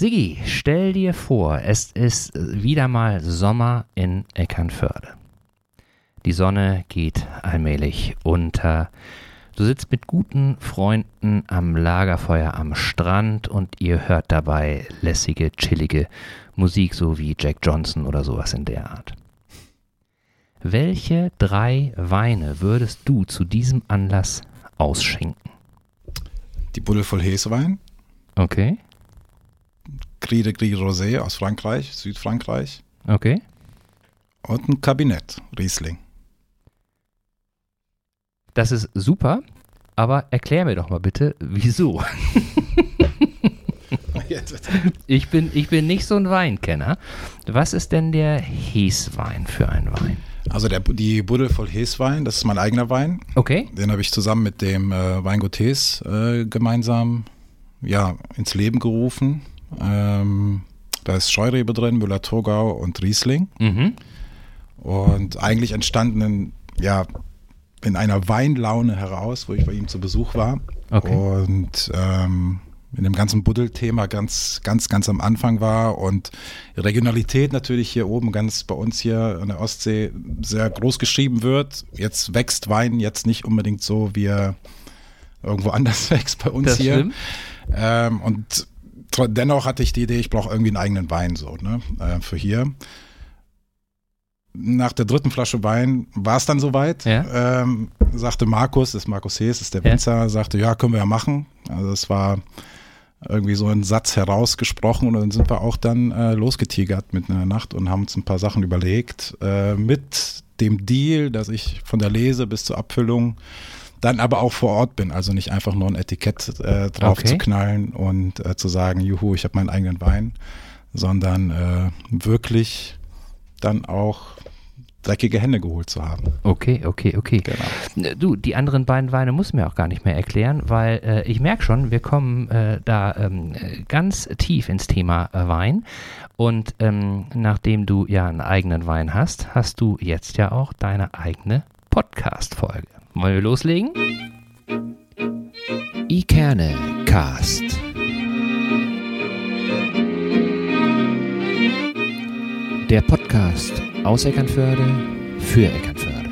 Sigi, stell dir vor, es ist wieder mal Sommer in Eckernförde. Die Sonne geht allmählich unter. Du sitzt mit guten Freunden am Lagerfeuer am Strand und ihr hört dabei lässige, chillige Musik, so wie Jack Johnson oder sowas in der Art. Welche drei Weine würdest du zu diesem Anlass ausschenken? Die Buddel voll Hesewein. Okay. Cri de Gris Rosé aus Frankreich, Südfrankreich. Okay. Und ein Kabinett, Riesling. Das ist super, aber erklär mir doch mal bitte, wieso. ich, bin, ich bin nicht so ein Weinkenner. Was ist denn der Heswein für ein Wein? Also der, die Buddel voll Heswein, das ist mein eigener Wein. Okay. Den habe ich zusammen mit dem äh, Weingut Hes äh, gemeinsam ja, ins Leben gerufen. Ähm, da ist Scheurebe drin, Müller-Thurgau und Riesling. Mhm. Und eigentlich entstanden in, ja, in einer Weinlaune heraus, wo ich bei ihm zu Besuch war. Okay. Und ähm, in dem ganzen Buddel-Thema ganz, ganz, ganz am Anfang war und Regionalität natürlich hier oben ganz bei uns hier an der Ostsee sehr groß geschrieben wird. Jetzt wächst Wein jetzt nicht unbedingt so, wie er irgendwo anders wächst bei uns Das hier. Ähm, und dennoch hatte ich die Idee, ich brauche irgendwie einen eigenen Wein so, ne, äh, für hier. Nach der dritten Flasche Wein war es dann soweit. Ja. Ähm, sagte Markus, das ist Markus Hees, ist der Ja. Winzer, sagte, ja, können wir ja machen. Also es war irgendwie so ein Satz herausgesprochen und dann sind wir auch dann äh, losgetigert mit einer Nacht und haben uns ein paar Sachen überlegt. Äh, mit dem Deal, dass ich von der Lese bis zur Abfüllung dann aber auch vor Ort bin, also nicht einfach nur ein Etikett äh, drauf Okay. zu knallen und äh, zu sagen, juhu, ich habe meinen eigenen Wein, sondern äh, wirklich dann auch dreckige Hände geholt zu haben. Okay, okay, okay. Genau. Du, die anderen beiden Weine muss mir auch gar nicht mehr erklären, weil äh, ich merke schon, wir kommen äh, da ähm, äh, ganz tief ins Thema äh, Wein. Und ähm, nachdem du ja einen eigenen Wein hast, hast du jetzt ja auch deine eigene Podcast-Folge. Wollen wir loslegen? Ikerne Cast. Der Podcast aus Eckernförde für Eckernförde.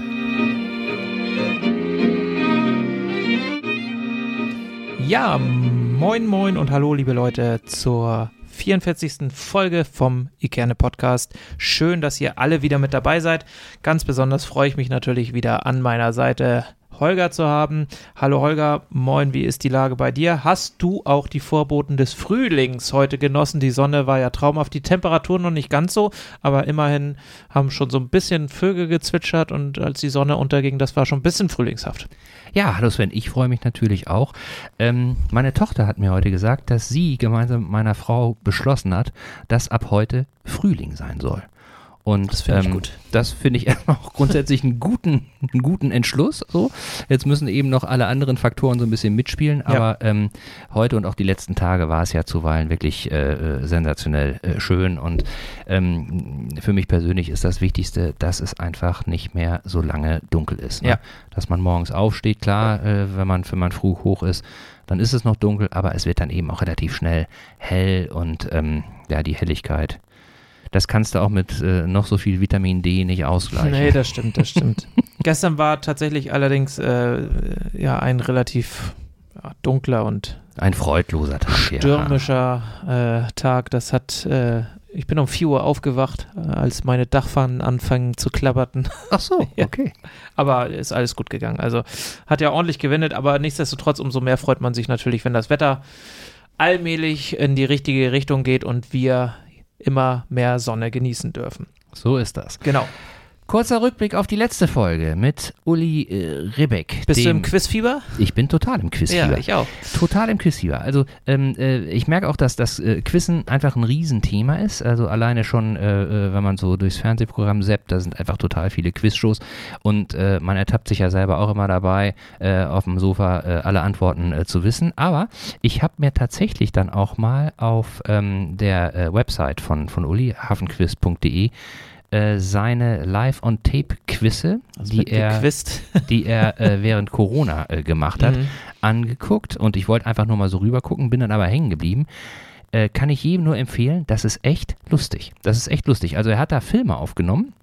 Ja, moin moin und hallo liebe Leute zur 44. Folge vom Ikerne Podcast. Schön, dass ihr alle wieder mit dabei seid. Ganz besonders freue ich mich natürlich wieder an meiner Seite Holger zu haben. Hallo Holger, moin, wie ist die Lage bei dir? Hast du auch die Vorboten des Frühlings heute genossen? Die Sonne war ja traumhaft, die Temperaturen noch nicht ganz so, aber immerhin haben schon so ein bisschen Vögel gezwitschert und als die Sonne unterging, das war schon ein bisschen frühlingshaft. Ja, hallo Sven, ich freue mich natürlich auch. Ähm, meine Tochter hat mir heute gesagt, dass sie gemeinsam mit meiner Frau beschlossen hat, dass ab heute Frühling sein soll. Und Das finde ich ähm, gut. Das finde ich erstmal auch grundsätzlich einen guten, einen guten Entschluss. So. Jetzt müssen eben noch alle anderen Faktoren so ein bisschen mitspielen, Ja. aber ähm, heute und auch die letzten Tage war es ja zuweilen wirklich äh, äh, sensationell äh, schön. Und ähm, für mich persönlich ist das Wichtigste, dass es einfach nicht mehr so lange dunkel ist. Ne? Ja. Dass man morgens aufsteht, klar, äh, wenn man, wenn man früh hoch ist, dann ist es noch dunkel, aber es wird dann eben auch relativ schnell hell und ähm, ja, die Helligkeit. Das kannst du auch mit äh, noch so viel Vitamin D nicht ausgleichen. Nee, das stimmt, das stimmt. Gestern war tatsächlich allerdings äh, ja ein relativ ja, dunkler und Ein freudloser Tag. stürmischer äh, Tag. Das hat, äh, ich bin um 4 Uhr aufgewacht, äh, als meine Dachpfannen anfangen zu klapperten. Ja. Ach so, Ja. okay. Aber ist alles gut gegangen. Also hat ja ordentlich gewendet, aber nichtsdestotrotz umso mehr freut man sich natürlich, wenn das Wetter allmählich in die richtige Richtung geht und wir immer mehr Sonne genießen dürfen. So ist das. Genau. Kurzer Rückblick auf die letzte Folge mit Uli äh, Ribbeck. Bist du im Quizfieber? Ich bin total im Quizfieber. Ja, ich auch. Total im Quizfieber. Also ähm, äh, ich merke auch, dass das äh, Quizzen einfach ein Riesenthema ist. Also alleine schon, äh, äh, wenn man so durchs Fernsehprogramm zappt, da sind einfach total viele Quizshows und äh, man ertappt sich ja selber auch immer dabei, äh, auf dem Sofa alle Antworten zu wissen. Aber ich habe mir tatsächlich dann auch mal auf ähm, der Website von, von Uli, hafenquiz.de, äh, seine Live-on-Tape-Quizze, Also die er die er äh, während Corona äh, gemacht hat, Mhm. angeguckt und ich wollte einfach nur mal so rüber gucken, bin dann aber hängen geblieben. äh, kann ich jedem nur empfehlen, das ist echt lustig. Das ist echt lustig. Also er hat da Filme aufgenommen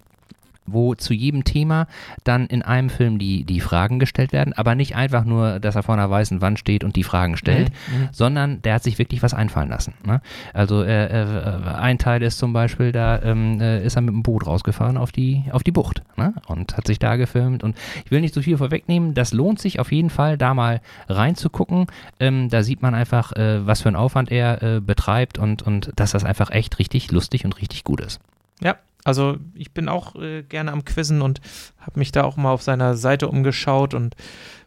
wo zu jedem Thema dann in einem Film die, die Fragen gestellt werden, aber nicht einfach nur, dass er vor einer weißen Wand steht und die Fragen stellt, mhm. mhm. sondern der hat sich wirklich was einfallen lassen. Ne? Also äh, äh, ein Teil ist zum Beispiel, da ähm, äh, ist er mit dem Boot rausgefahren auf die, auf die Bucht ne? und hat sich da gefilmt und ich will nicht so viel vorwegnehmen, das lohnt sich auf jeden Fall, da mal reinzugucken. Ähm, da sieht man einfach, äh, was für einen Aufwand er äh, betreibt und, und dass das einfach echt richtig lustig und richtig gut ist. Ja, also ich bin auch äh, gerne am Quizzen und habe mich da auch mal auf seiner Seite umgeschaut und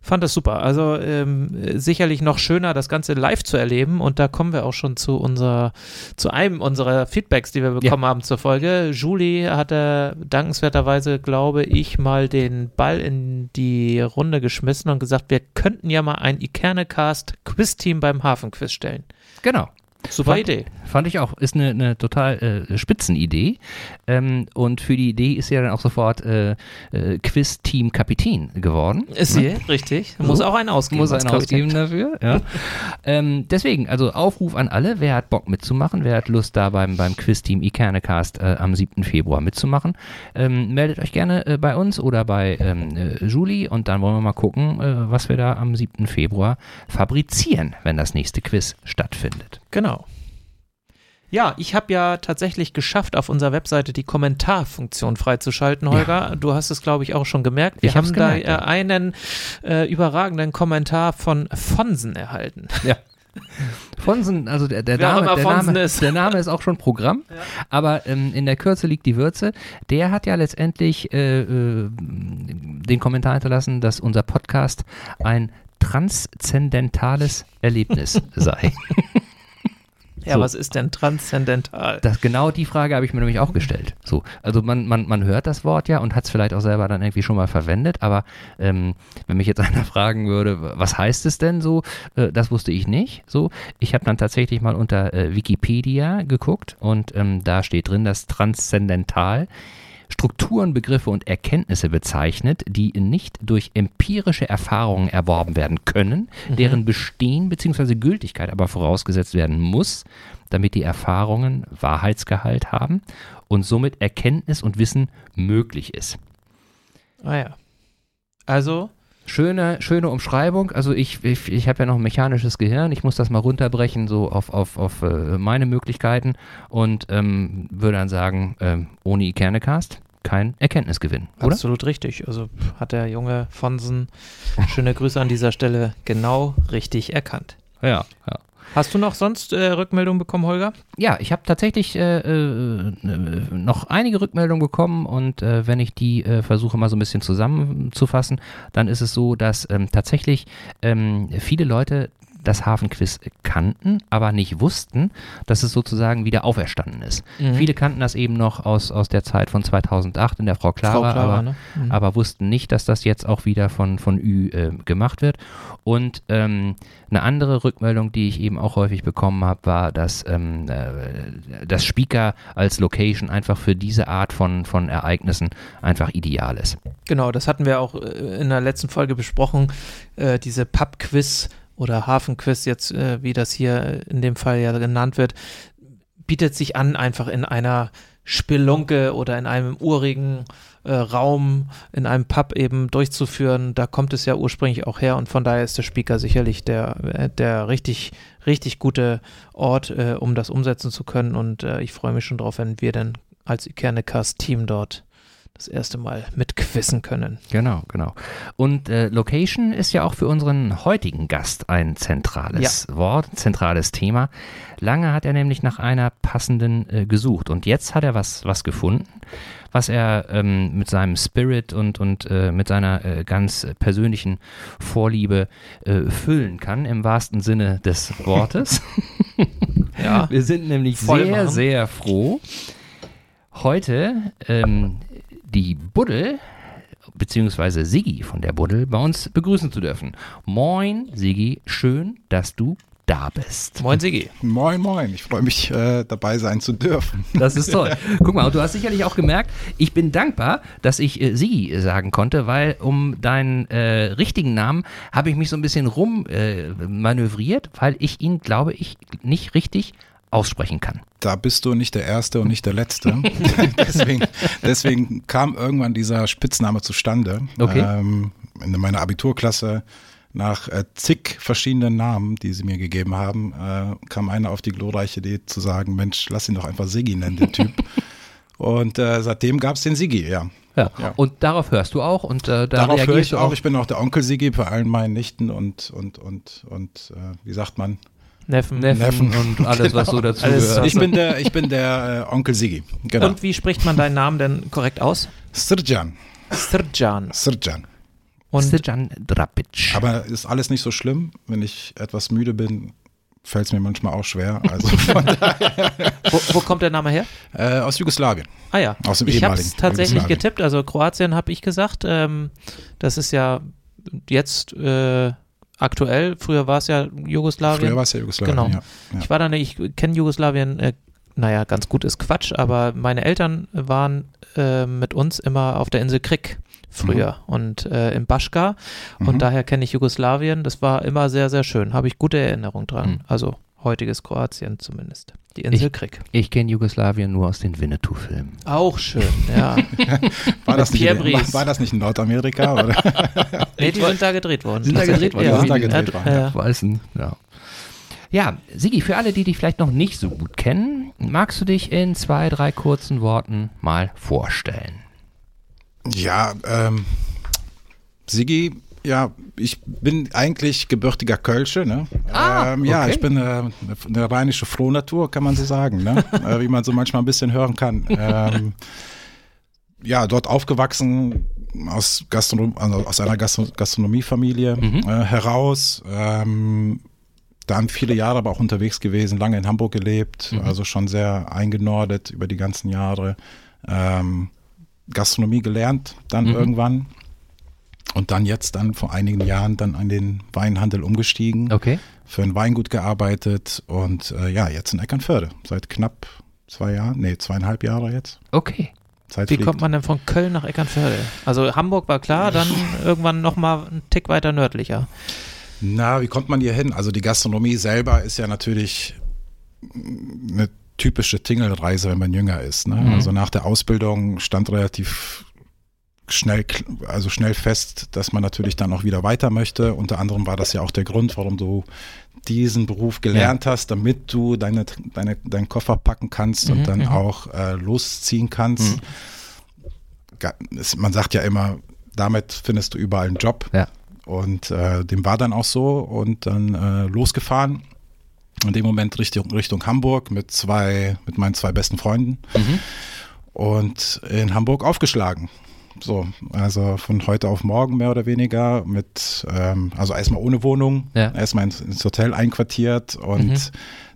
fand das super. Also ähm, sicherlich noch schöner, das Ganze live zu erleben und da kommen wir auch schon zu unserer, zu einem unserer Feedbacks, die wir bekommen ja. haben zur Folge. Julie hatte dankenswerterweise, glaube ich, mal den Ball in die Runde geschmissen und gesagt, wir könnten ja mal ein Ikernecast Quiz-Team beim Hafenquiz stellen. Genau. Super fand, Idee. Fand ich auch. Ist eine, eine total äh, Spitzenidee. Ähm, und für die Idee ist ja dann auch sofort äh, äh, Quiz-Team-Kapitän geworden. Ist sie, ne? richtig. Muss auch einen ausgeben. Muss einen ausgeben dafür, ja. ähm, deswegen, also Aufruf an alle, wer hat Bock mitzumachen, wer hat Lust da beim, beim Quiz-Team Ikernecast äh, am 7. Februar mitzumachen, ähm, meldet euch gerne äh, bei uns oder bei ähm, äh, Julie und dann wollen wir mal gucken, was wir da am 7. Februar fabrizieren, wenn das nächste Quiz stattfindet. Genau. Ja, ich habe ja tatsächlich geschafft, auf unserer Webseite die Kommentarfunktion freizuschalten, Holger. Ja. Du hast es, glaube ich, auch schon gemerkt. Wir ich haben da ja. einen äh, überragenden Kommentar von Fonsen erhalten. Ja. Fonsen, also der, der, Name, der, Name, ist. der Name ist auch schon Programm, ja. aber ähm, in der Kürze liegt die Würze. Der hat ja letztendlich äh, äh, den Kommentar hinterlassen, dass unser Podcast ein transzendentales Erlebnis sei. Ja, so. was ist denn transzendental? Das, genau die Frage habe ich mir nämlich auch gestellt. So, also man, man, man hört das Wort ja und hat es vielleicht auch selber dann irgendwie schon mal verwendet, aber ähm, wenn mich jetzt einer fragen würde, was heißt es denn so, äh, das wusste ich nicht. So, ich habe dann tatsächlich mal unter äh, Wikipedia geguckt und ähm, da steht drin, dass transzendental Strukturen, Begriffe und Erkenntnisse bezeichnet, die nicht durch empirische Erfahrungen erworben werden können, mhm. deren Bestehen bzw. Gültigkeit aber vorausgesetzt werden muss, damit die Erfahrungen Wahrheitsgehalt haben und somit Erkenntnis und Wissen möglich ist. Ah ja. Also schöne, schöne Umschreibung. Also ich, ich, ich habe ja noch ein mechanisches Gehirn. Ich muss das mal runterbrechen, so auf, auf, auf äh, meine Möglichkeiten und ähm, würde dann sagen, ähm, ohne Ikernecast kein Erkenntnisgewinn, oder? Absolut richtig. Also hat der junge Fonsen, schöne Grüße an dieser Stelle, genau richtig erkannt. Ja, ja. Hast du noch sonst äh, Rückmeldungen bekommen, Holger? Ja, ich habe tatsächlich äh, äh, noch einige Rückmeldungen bekommen und äh, wenn ich die äh, versuche mal so ein bisschen zusammenzufassen, dann ist es so, dass ähm, tatsächlich ähm, viele Leute das Hafenquiz kannten, aber nicht wussten, dass es sozusagen wieder auferstanden ist. Mhm. Viele kannten das eben noch aus, aus der Zeit von 2008 in der Frau Clara, Frau Clara aber, ne? mhm. aber, wussten nicht, dass das jetzt auch wieder von, von Ü äh, gemacht wird. Und ähm, eine andere Rückmeldung, die ich eben auch häufig bekommen habe, war, dass ähm, äh, das Speaker als Location einfach für diese Art von, von Ereignissen einfach ideal ist. Genau, das hatten wir auch äh, in der letzten Folge besprochen, äh, diese Pub-Quiz- oder Hafenquiz jetzt, äh, wie das hier in dem Fall ja genannt wird, bietet sich an, einfach in einer Spelunke oder in einem urigen äh, Raum, in einem Pub eben durchzuführen. Da kommt es ja ursprünglich auch her und von daher ist der Speaker sicherlich der, äh, der richtig, richtig gute Ort, äh, um das umsetzen zu können. Und äh, ich freue mich schon drauf, wenn wir dann als Ikernecast-Team dort das erste Mal mitquissen können. Genau, genau. Und äh, Location ist ja auch für unseren heutigen Gast ein zentrales ja. Wort, zentrales Thema. Lange hat er nämlich nach einer passenden äh, gesucht und jetzt hat er was, was gefunden, was er ähm, mit seinem Spirit und, und äh, mit seiner äh, ganz persönlichen Vorliebe äh, füllen kann, im wahrsten Sinne des Wortes. ja. Wir sind nämlich Voll sehr, machen. sehr froh, heute ähm, die Buddel beziehungsweise Sigi von der Buddel bei uns begrüßen zu dürfen. Moin, Sigi, schön, dass du da bist. Moin, Sigi. Moin, moin. Ich freue mich, äh, dabei sein zu dürfen. Das ist toll. Guck mal, und du hast sicherlich auch gemerkt, ich bin dankbar, dass ich äh, Sigi sagen konnte, weil um deinen äh, richtigen Namen habe ich mich so ein bisschen rummanövriert, äh, weil ich ihn, glaube ich, nicht richtig aussprechen kann. Da bist du nicht der Erste und nicht der Letzte. deswegen, deswegen kam irgendwann dieser Spitzname zustande. Okay. Ähm, in meiner Abiturklasse nach äh, zig verschiedenen Namen, die sie mir gegeben haben, äh, kam einer auf die glorreiche Idee zu sagen, Mensch, lass ihn doch einfach Siggi nennen, den Typ. und äh, seitdem gab es den Siggi, ja. Ja. Ja. Und darauf hörst du auch und äh, da Darauf höre ich du auch. auch. Ich bin auch der Onkel Siggi bei allen meinen Nichten und, und, und, und äh, wie sagt man? Neffen. Neffen, Neffen. und alles, was so dazu Alles, gehört. Ich bin der, ich bin der äh, Onkel Siggi. Genau. Und wie spricht man deinen Namen denn korrekt aus? Srjan. Srdjan. Srjan. Und Srđan Drapic. Aber ist alles nicht so schlimm. Wenn ich etwas müde bin, fällt es mir manchmal auch schwer. Also wo, wo kommt der Name her? äh, aus Jugoslawien. Ah ja, Aus dem ich habe es tatsächlich getippt. Also Kroatien habe ich gesagt. Ähm, das ist ja jetzt äh, aktuell. Früher war es ja Jugoslawien. Früher war es ja Jugoslawien. Genau. Ja. Ja. Ich war da nicht, ich kenne Jugoslawien, äh, naja, ganz gut ist Quatsch, aber meine Eltern waren äh, mit uns immer auf der Insel Krik früher und äh, im Baschka und Mhm. daher kenne ich Jugoslawien. Das war immer sehr, sehr schön. Habe ich gute Erinnerungen dran. Mhm. Also heutiges Kroatien zumindest. Die Insel Ich- Krik. Ich kenne Jugoslawien nur aus den Winnetou-Filmen. Auch schön, ja. War, das nicht, war, war das nicht in Nordamerika? Oder? nee, die sind da gedreht worden. Sind da gedreht worden? Ja, Sind da ja, gedreht worden, ja. Weißen, ja. Ja, Sigi, für alle, die dich vielleicht noch nicht so gut kennen, magst du dich in zwei, drei kurzen Worten mal vorstellen? Ja, ähm, Sigi, ja, ich bin eigentlich gebürtiger Kölsche, ne? Ah, ähm, ja, okay. ich bin äh, eine, eine rheinische Frohnatur, kann man so sagen, ne? äh, wie man so manchmal ein bisschen hören kann. Ähm, ja, dort aufgewachsen, aus, Gastronom also aus einer Gastro Gastronomiefamilie Mhm. äh, heraus. Ähm, dann viele Jahre aber auch unterwegs gewesen, lange in Hamburg gelebt, Mhm. also schon sehr eingenordet über die ganzen Jahre. Ähm, Gastronomie gelernt, dann Mhm. irgendwann. Und dann jetzt dann vor einigen Jahren dann an den Weinhandel umgestiegen, Okay. für ein Weingut gearbeitet und äh, ja, jetzt in Eckernförde. Seit knapp zwei Jahren, nee, zweieinhalb Jahre jetzt. Okay. Zeit Wie fliegt. kommt man denn von Köln nach Eckernförde? Also Hamburg war klar, dann irgendwann nochmal einen Tick weiter nördlicher. Na, wie kommt man hier hin? Also die Gastronomie selber ist ja natürlich eine typische Tingelreise, wenn man jünger ist. Ne? Mhm. Also nach der Ausbildung stand relativ schnell, also schnell fest, dass man natürlich dann auch wieder weiter möchte. Unter anderem war das ja auch der Grund, warum du diesen Beruf gelernt hast, damit du deine, deine, deinen Koffer packen kannst Mhm, und dann mhm. auch äh, losziehen kannst. Mhm. Man sagt ja immer, damit findest du überall einen Job. Ja. Und äh, dem war dann auch so und dann äh, losgefahren. In dem Moment Richtung, Richtung Hamburg mit zwei, mit meinen zwei besten Freunden Mhm. und in Hamburg aufgeschlagen. So, also von heute auf morgen mehr oder weniger mit, ähm, also erstmal ohne Wohnung, Ja. erstmal ins, ins Hotel einquartiert und Mhm.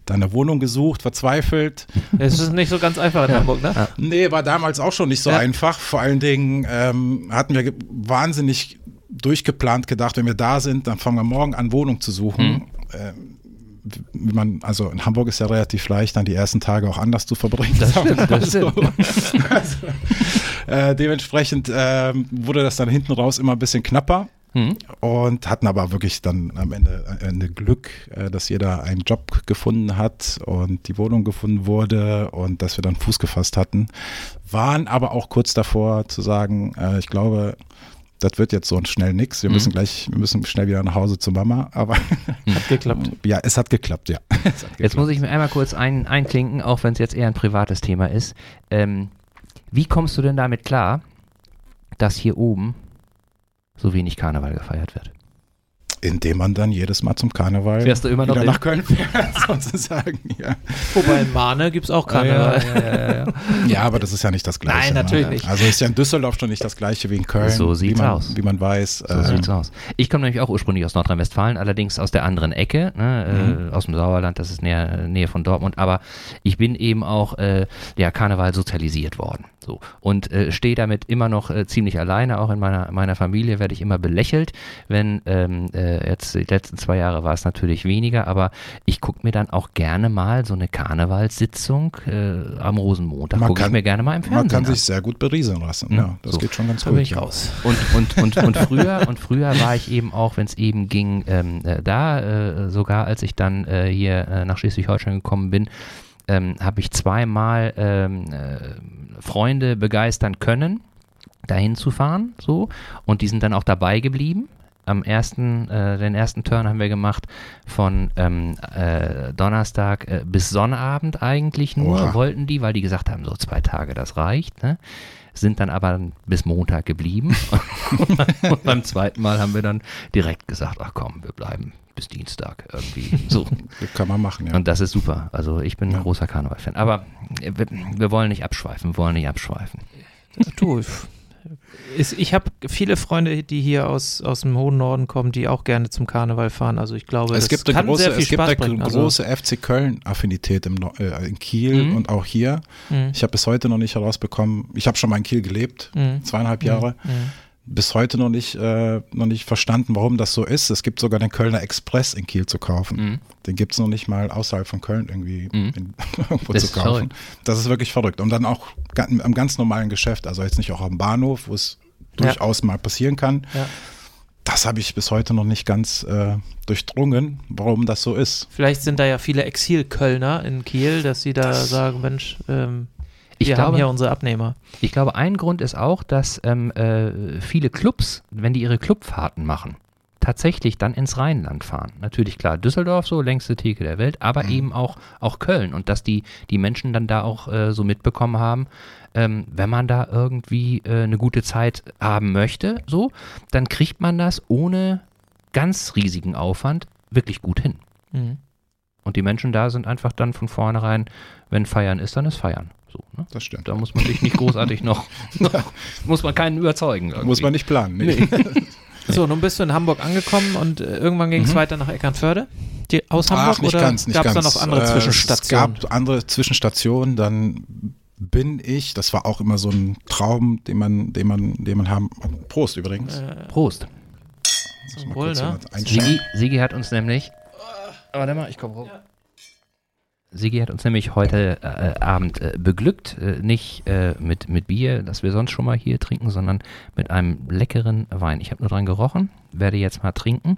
dann eine Wohnung gesucht, verzweifelt. Es ist nicht so ganz einfach in Hamburg, ne? Ja. Nee, war damals auch schon nicht so Ja. einfach. Vor allen Dingen ähm, hatten wir wahnsinnig durchgeplant gedacht, wenn wir da sind, dann fangen wir morgen an, Wohnung zu suchen. Ähm, wie man, also in Hamburg ist ja relativ leicht, dann die ersten Tage auch anders zu verbringen. Das stimmt, das so. also, äh, dementsprechend ähm, wurde das dann hinten raus immer ein bisschen knapper Mhm. und hatten aber wirklich dann am Ende, am Ende Glück, äh, dass jeder einen Job gefunden hat und die Wohnung gefunden wurde und dass wir dann Fuß gefasst hatten. Waren aber auch kurz davor zu sagen, äh, ich glaube, das wird jetzt so schnell nix. Wir Mhm. müssen gleich, wir müssen schnell wieder nach Hause zu Mama. Aber Hat geklappt. ja, es hat geklappt, ja. Hat Jetzt geklappt. muss ich mir einmal kurz ein, einklinken, auch wenn es jetzt eher ein privates Thema ist. Ähm, wie kommst du denn damit klar, dass hier oben so wenig Karneval gefeiert wird? Indem man dann jedes Mal zum Karneval Fährst du immer noch wieder nach Köln fährt, sozusagen. Ja. Wobei in Mahne gibt es auch Karneval. Ja, ja, ja, ja. ja, aber das ist ja nicht das Gleiche. Nein, natürlich ne? nicht. Also ist ja in Düsseldorf schon nicht das Gleiche wie in Köln. So sieht's wie man, aus. Wie man weiß. So äh, sieht's aus. Ich komme nämlich auch ursprünglich aus Nordrhein-Westfalen, allerdings aus der anderen Ecke, ne, äh, aus dem Sauerland, das ist näher, Nähe von Dortmund, aber ich bin eben auch äh, ja, Karneval sozialisiert worden. So. Und äh, stehe damit immer noch äh, ziemlich alleine, auch in meiner, meiner Familie werde ich immer belächelt, wenn ähm, äh, jetzt die letzten zwei Jahre war es natürlich weniger, aber ich gucke mir dann auch gerne mal so eine Karnevalssitzung äh, am Rosenmontag, Man gucke ich mir gerne mal im Man Fernsehen kann an. sich sehr gut berieseln lassen. Mhm. Ja, das So. geht schon ganz Da gut. ja. raus. Und, und, und, und früher, und früher war ich eben auch, wenn es eben ging, ähm, äh, da, äh, sogar als ich dann äh, hier äh, nach Schleswig-Holstein gekommen bin, ähm, habe ich zweimal ähm, äh, Freunde begeistern können, dahin zu fahren, so. Und die sind dann auch dabei geblieben. Am ersten, äh, den ersten Turn haben wir gemacht von ähm, äh, Donnerstag äh, bis Sonnabend eigentlich nur, Oha. wollten die, weil die gesagt haben, so zwei Tage, das reicht, ne? Sind dann aber bis Montag geblieben. Und beim zweiten Mal haben wir dann direkt gesagt, ach komm, wir bleiben bis Dienstag irgendwie. So. Kann man machen, ja. Und das ist super. Also ich bin Ja. ein großer Karneval-Fan. Aber wir, wir wollen nicht abschweifen, wir wollen nicht abschweifen. Du, ist, ich habe viele Freunde, die hier aus, aus dem hohen Norden kommen, die auch gerne zum Karneval fahren. Also ich glaube, es gibt eine kann große, sehr viel es gibt Spaß eine bringen. Also, große FC Köln-Affinität äh, in Kiel Mhm. und auch hier. mh, Ich habe bis heute noch nicht herausbekommen, ich habe schon mal in Kiel gelebt, mh, zweieinhalb Jahre. Bis heute noch nicht, äh, noch nicht verstanden, warum das so ist. Es gibt sogar den Kölner Express in Kiel zu kaufen. Mhm. Den gibt es noch nicht mal außerhalb von Köln irgendwie Mhm. in, irgendwo Das zu ist kaufen. verrückt. Das ist wirklich verrückt. Und dann auch am ganz normalen Geschäft, also jetzt nicht auch am Bahnhof, wo es Ja. durchaus mal passieren kann. Ja. Das habe ich bis heute noch nicht ganz äh, durchdrungen, warum das so ist. Vielleicht sind da ja viele Exil-Kölner in Kiel, dass sie da Das- sagen, Mensch, ähm, Ich wir haben glaube, hier unsere Abnehmer. ich glaube, ein Grund ist auch, dass ähm, äh, viele Clubs, wenn die ihre Clubfahrten machen, tatsächlich dann ins Rheinland fahren. Natürlich klar, Düsseldorf so, längste Theke der Welt, aber Mhm. eben auch, auch Köln und dass die, die Menschen dann da auch äh, so mitbekommen haben, ähm, wenn man da irgendwie äh, eine gute Zeit haben möchte, so, dann kriegt man das ohne ganz riesigen Aufwand wirklich gut hin. Mhm. Und die Menschen da sind einfach dann von vornherein, wenn Feiern ist, dann ist Feiern. So, ne? Das stimmt. Da muss man sich nicht großartig noch, noch muss man keinen überzeugen. Irgendwie. Muss man nicht planen. Nee. So, nun bist du in Hamburg angekommen und äh, irgendwann ging es Mhm. weiter nach Eckernförde? Die, aus Hamburg Ach, nicht oder ganz, nicht gab es ganz. da noch andere Äh, Zwischenstationen? Es gab andere Zwischenstationen, dann bin ich, das war auch immer so ein Traum, den man, den man, den man haben. Prost übrigens. Äh, Prost. zum Mal Wohl, kurz ne? Sigi, Sigi hat uns nämlich. Warte mal, ich komme rum. Sigi hat uns nämlich heute äh, Abend äh, beglückt, äh, nicht äh, mit, mit Bier, das wir sonst schon mal hier trinken, sondern mit einem leckeren Wein. Ich habe nur dran gerochen, werde jetzt mal trinken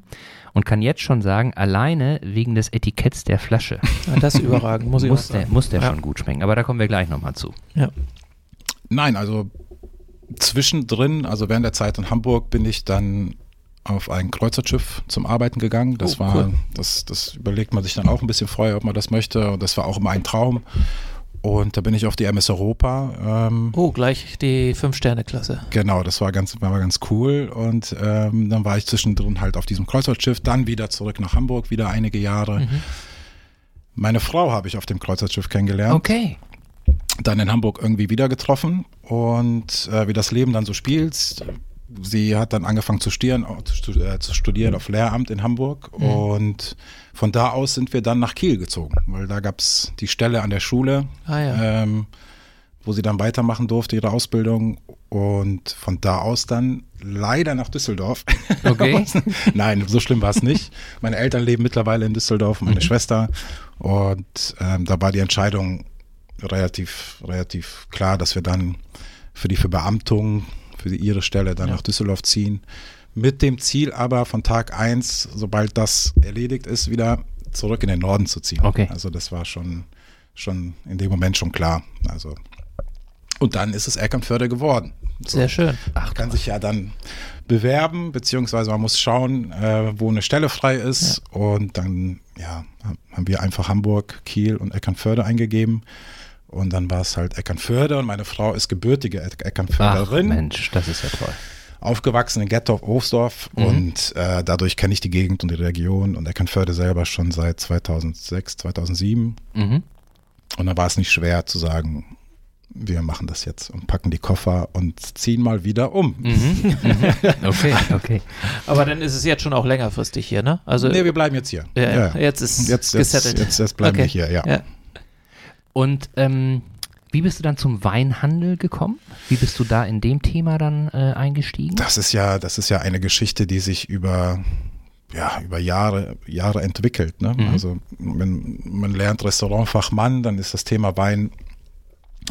und kann jetzt schon sagen, alleine wegen des Etiketts der Flasche Ja, das ist überragend, muss ich muss der, sagen. muss der Ja. schon gut schmecken. Aber da kommen wir gleich nochmal zu. Nein, also zwischendrin, also während der Zeit in Hamburg, bin ich dann auf ein Kreuzerschiff zum Arbeiten gegangen. Das Oh, war, cool. das, das überlegt man sich dann auch ein bisschen vorher, ob man das möchte. Und das war auch immer ein Traum. Und da bin ich auf die MS Europa. Ähm, Oh, gleich die Fünf-Sterne-Klasse. Genau, das war ganz, war ganz cool. Und ähm, dann war ich zwischendrin halt auf diesem Kreuzfahrtschiff, dann wieder zurück nach Hamburg, wieder einige Jahre. Mhm. Meine Frau habe ich auf dem Kreuzfahrtschiff kennengelernt, Okay. dann in Hamburg irgendwie wieder getroffen und äh, wie das Leben dann so spielt. Sie hat dann angefangen zu studieren, zu stu- äh, zu studieren auf Lehramt in Hamburg Mhm. und von da aus sind wir dann nach Kiel gezogen, weil da gab es die Stelle an der Schule, Ah ja. ähm, wo sie dann weitermachen durfte, ihre Ausbildung. Und von da aus dann leider nach Düsseldorf. Okay. Nein, so schlimm war es nicht. Meine Eltern leben mittlerweile in Düsseldorf, meine Mhm. Schwester. Und ähm, da war die Entscheidung relativ, relativ klar, dass wir dann für die Verbeamtung, für ihre Stelle dann Ja. nach Düsseldorf ziehen. Mit dem Ziel aber von Tag eins, sobald das erledigt ist, wieder zurück in den Norden zu ziehen. Okay. Also das war schon, schon in dem Moment schon klar. Also und dann ist es Eckernförde geworden. So. Sehr schön. Ach, kann sich ja dann bewerben, beziehungsweise man muss schauen, äh, wo eine Stelle frei ist. Und dann ja, haben wir einfach Hamburg, Kiel und Eckernförde eingegeben. Und dann war es halt Eckernförde und meine Frau ist gebürtige Eck- Ach Eckernförderin, Mensch, das ist ja toll. aufgewachsen in Gettorf, Ohlsdorf Mhm. und äh, dadurch kenne ich die Gegend und die Region und Eckernförde selber schon seit 2006, 2007. Mhm. Und da war es nicht schwer zu sagen, wir machen das jetzt und packen die Koffer und ziehen mal wieder um. Mhm. Mhm. Okay, okay. Aber dann ist es jetzt schon auch längerfristig hier, ne? Also nee, wir bleiben jetzt hier. ja, ja, jetzt ist Jetzt, jetzt, gesettelt. jetzt, jetzt bleiben wir Okay. hier, ja. Ja. Und ähm, wie bist du dann zum Weinhandel gekommen? Wie bist du da in dem Thema dann äh, eingestiegen? Das ist ja, das ist ja eine Geschichte, die sich über, ja, über Jahre, Jahre entwickelt. Ne? Mhm. Also wenn man lernt Restaurantfachmann, dann ist das Thema Wein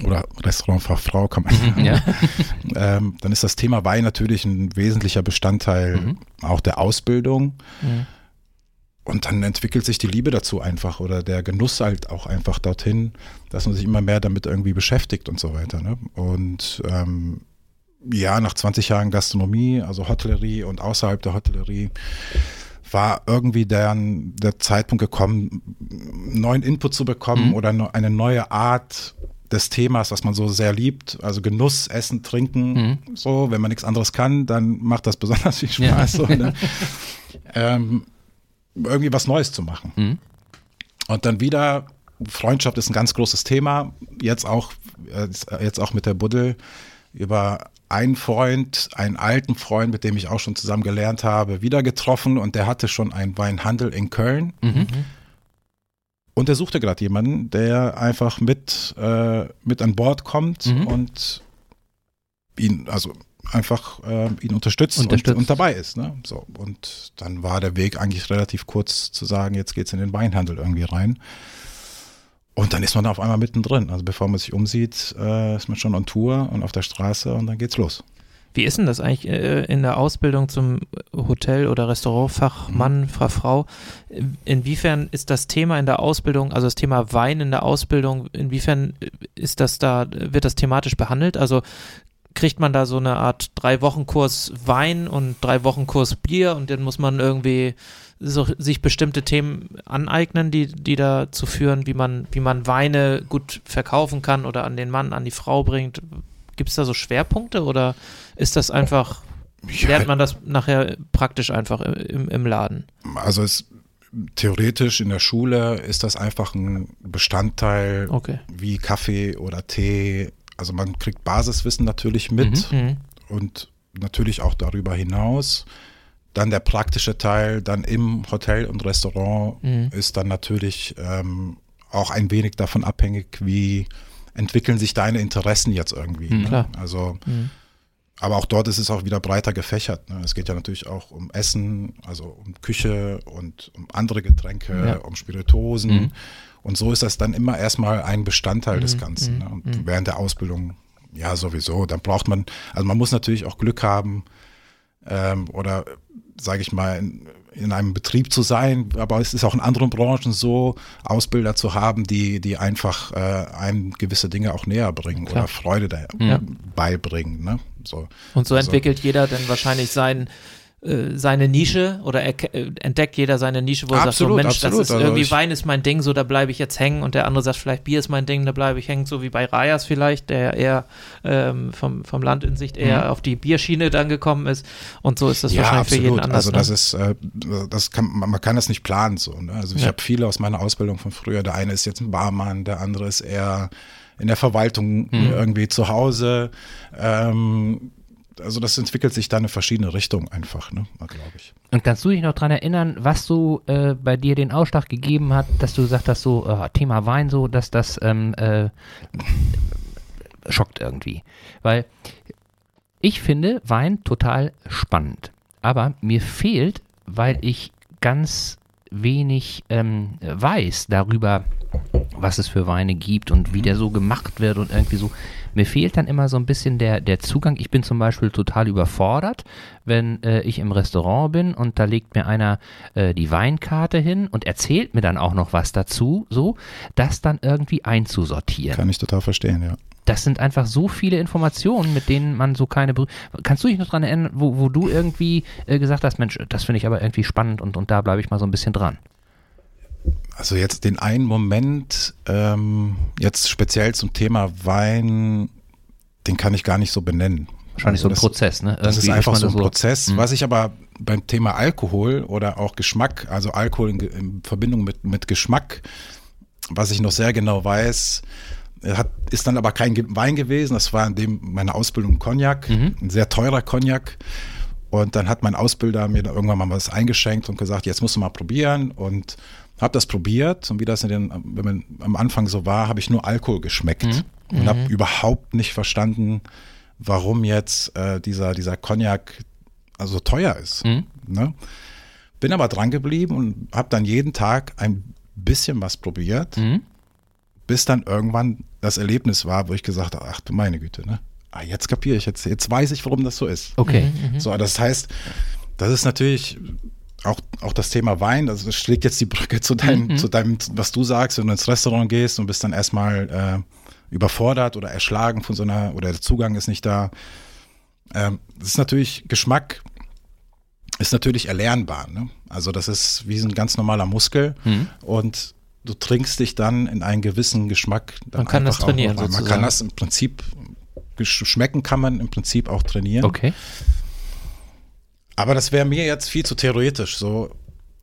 oder Restaurantfachfrau kann man sagen. ja. ähm, dann ist das Thema Wein natürlich ein wesentlicher Bestandteil Mhm. auch der Ausbildung. Mhm. Und dann entwickelt sich die Liebe dazu einfach oder der Genuss halt auch einfach dorthin, dass man sich immer mehr damit irgendwie beschäftigt und so weiter. Ne? Und ähm, ja, nach 20 Jahren Gastronomie, also Hotellerie und außerhalb der Hotellerie, war irgendwie der, der Zeitpunkt gekommen, neuen Input zu bekommen mhm. oder eine neue Art des Themas, was man so sehr liebt, also Genuss, Essen, Trinken, mhm. so, wenn man nichts anderes kann, dann macht das besonders viel Spaß. Ja. So, ne? ähm, irgendwie was Neues zu machen. Mhm. Und dann wieder, Freundschaft ist ein ganz großes Thema, jetzt auch, jetzt auch mit der Buddel, über einen Freund, einen alten Freund, mit dem ich auch schon zusammen gelernt habe, wieder getroffen und der hatte schon einen Weinhandel in Köln. Mhm. Und er suchte gerade jemanden, der einfach mit, äh, mit an Bord kommt mhm. und ihn, also einfach äh, ihn unterstützt, unterstützt. Und, und, dabei ist. Ne? So, und dann war der Weg eigentlich relativ kurz zu sagen, jetzt geht es in den Weinhandel irgendwie rein. Und dann ist man da auf einmal mittendrin. Also bevor man sich umsieht, äh, ist man schon on Tour und auf der Straße und dann geht's los. Wie ist denn das eigentlich äh, in der Ausbildung zum Hotel- oder Restaurantfachmann, mhm. Frau Frau? Inwiefern ist das Thema in der Ausbildung, also das Thema Wein in der Ausbildung, inwiefern ist das da, wird das thematisch behandelt? Also kriegt man da so eine Art drei Wochen Kurs Wein und drei Wochen Kurs Bier und dann muss man irgendwie so, sich bestimmte Themen aneignen, die, die dazu führen, wie man, wie man Weine gut verkaufen kann oder an den Mann, an die Frau bringt. Gibt es da so Schwerpunkte oder ist das einfach, ja. lernt man das nachher praktisch einfach im, im Laden? Also es theoretisch in der Schule ist das einfach ein Bestandteil okay. wie Kaffee oder Tee also man kriegt Basiswissen natürlich mit mhm. mhm. und natürlich auch darüber hinaus. Dann der praktische Teil, dann im Hotel und Restaurant mhm. ist dann natürlich ähm, auch ein wenig davon abhängig, wie entwickeln sich deine Interessen jetzt irgendwie. Mhm, ne? Also, mhm. aber auch dort ist es auch wieder breiter gefächert. Ne? Es geht ja natürlich auch um Essen, also um Küche und um andere Getränke, ja. um Spirituosen. Mhm. Und so ist das dann immer erstmal ein Bestandteil mhm. des Ganzen. Ne? Und mhm. während der Ausbildung, ja, sowieso. Dann braucht man, also man muss natürlich auch Glück haben ähm, oder, sage ich mal, in, in, einem Betrieb zu sein. Aber es ist auch in anderen Branchen so, Ausbilder zu haben, die, die einfach äh, einem gewisse Dinge auch näher bringen Klar. oder Freude da, ja. beibringen. Ne? So. Und so also, entwickelt jeder dann wahrscheinlich sein äh, seine Nische oder er, äh, entdeckt jeder seine Nische, wo er sagt, so Mensch, absolut. das ist irgendwie also Wein ist mein Ding, so da bleibe ich jetzt hängen und der andere sagt vielleicht Bier ist mein Ding, da bleibe ich hängen, so wie bei Rajas vielleicht, der eher ähm, vom, vom Land in Sicht eher mhm. auf die Bierschiene dann gekommen ist und so ist das ja, wahrscheinlich absolut. für jeden anders. Also das ne? ist, äh, das kann, man kann das nicht planen so. Ne? Also ich ja. habe viele aus meiner Ausbildung von früher, der eine ist jetzt ein Barmann, der andere ist eher in der Verwaltung mhm. irgendwie zu Hause. Ähm, also das entwickelt sich dann in verschiedene Richtungen einfach, ne, glaube ich. Und kannst du dich noch daran erinnern, was so äh, bei dir den Ausschlag gegeben hat, dass du gesagt hast, so äh, Thema Wein, so, dass das ähm, äh, schockt irgendwie. Weil ich finde Wein total spannend. Aber mir fehlt, weil ich ganz wenig ähm, weiß darüber, was es für Weine gibt und wie der so gemacht wird und irgendwie so. Mir fehlt dann immer so ein bisschen der, der Zugang. Ich bin zum Beispiel total überfordert, wenn äh, ich im Restaurant bin und da legt mir einer äh, die Weinkarte hin und erzählt mir dann auch noch was dazu, so, das dann irgendwie einzusortieren. Kann ich total verstehen, ja das sind einfach so viele Informationen, mit denen man so keine. Ber Kannst du dich noch dran erinnern, wo, wo du irgendwie äh, gesagt hast, Mensch, das finde ich aber irgendwie spannend und, und da bleibe ich mal so ein bisschen dran? Also jetzt den einen Moment, ähm, jetzt speziell zum Thema Wein, den kann ich gar nicht so benennen. Wahrscheinlich also so ein das, Prozess, ne? Irgendwie das ist einfach so ein so Prozess. Mh. Was ich aber beim Thema Alkohol oder auch Geschmack, also Alkohol in, in Verbindung mit, mit Geschmack, was ich noch sehr genau weiß, hat, ist dann aber kein Wein gewesen. Das war in dem meine Ausbildung Cognac, mhm. ein sehr teurer Cognac. Und dann hat mein Ausbilder mir irgendwann mal was eingeschenkt und gesagt, jetzt musst du mal probieren. Und habe das probiert. Und wie das in den, wenn man am Anfang so war, habe ich nur Alkohol geschmeckt mhm. und habe mhm. überhaupt nicht verstanden, warum jetzt äh, dieser, dieser Cognac also teuer ist. Mhm. Ne? Bin aber dran geblieben und habe dann jeden Tag ein bisschen was probiert. Mhm bis dann irgendwann das Erlebnis war, wo ich gesagt habe, ach du meine Güte, ne? Ah, jetzt kapiere ich, jetzt, jetzt weiß ich, warum das so ist. Okay. Mhm, mhm. so, das heißt, das ist natürlich auch, auch das Thema Wein, also das schlägt jetzt die Brücke zu deinem, Mhm. zu deinem, was du sagst, wenn du ins Restaurant gehst und bist dann erstmal äh, überfordert oder erschlagen von so einer, oder der Zugang ist nicht da. Ähm, das ist natürlich Geschmack, ist natürlich erlernbar. Ne? Also das ist wie so ein ganz normaler Muskel Mhm. und du trinkst dich dann in einen gewissen Geschmack. Man kann das auch trainieren rein. Man kann das im Prinzip, schmecken kann man im Prinzip auch trainieren. Okay. Aber das wäre mir jetzt viel zu theoretisch, so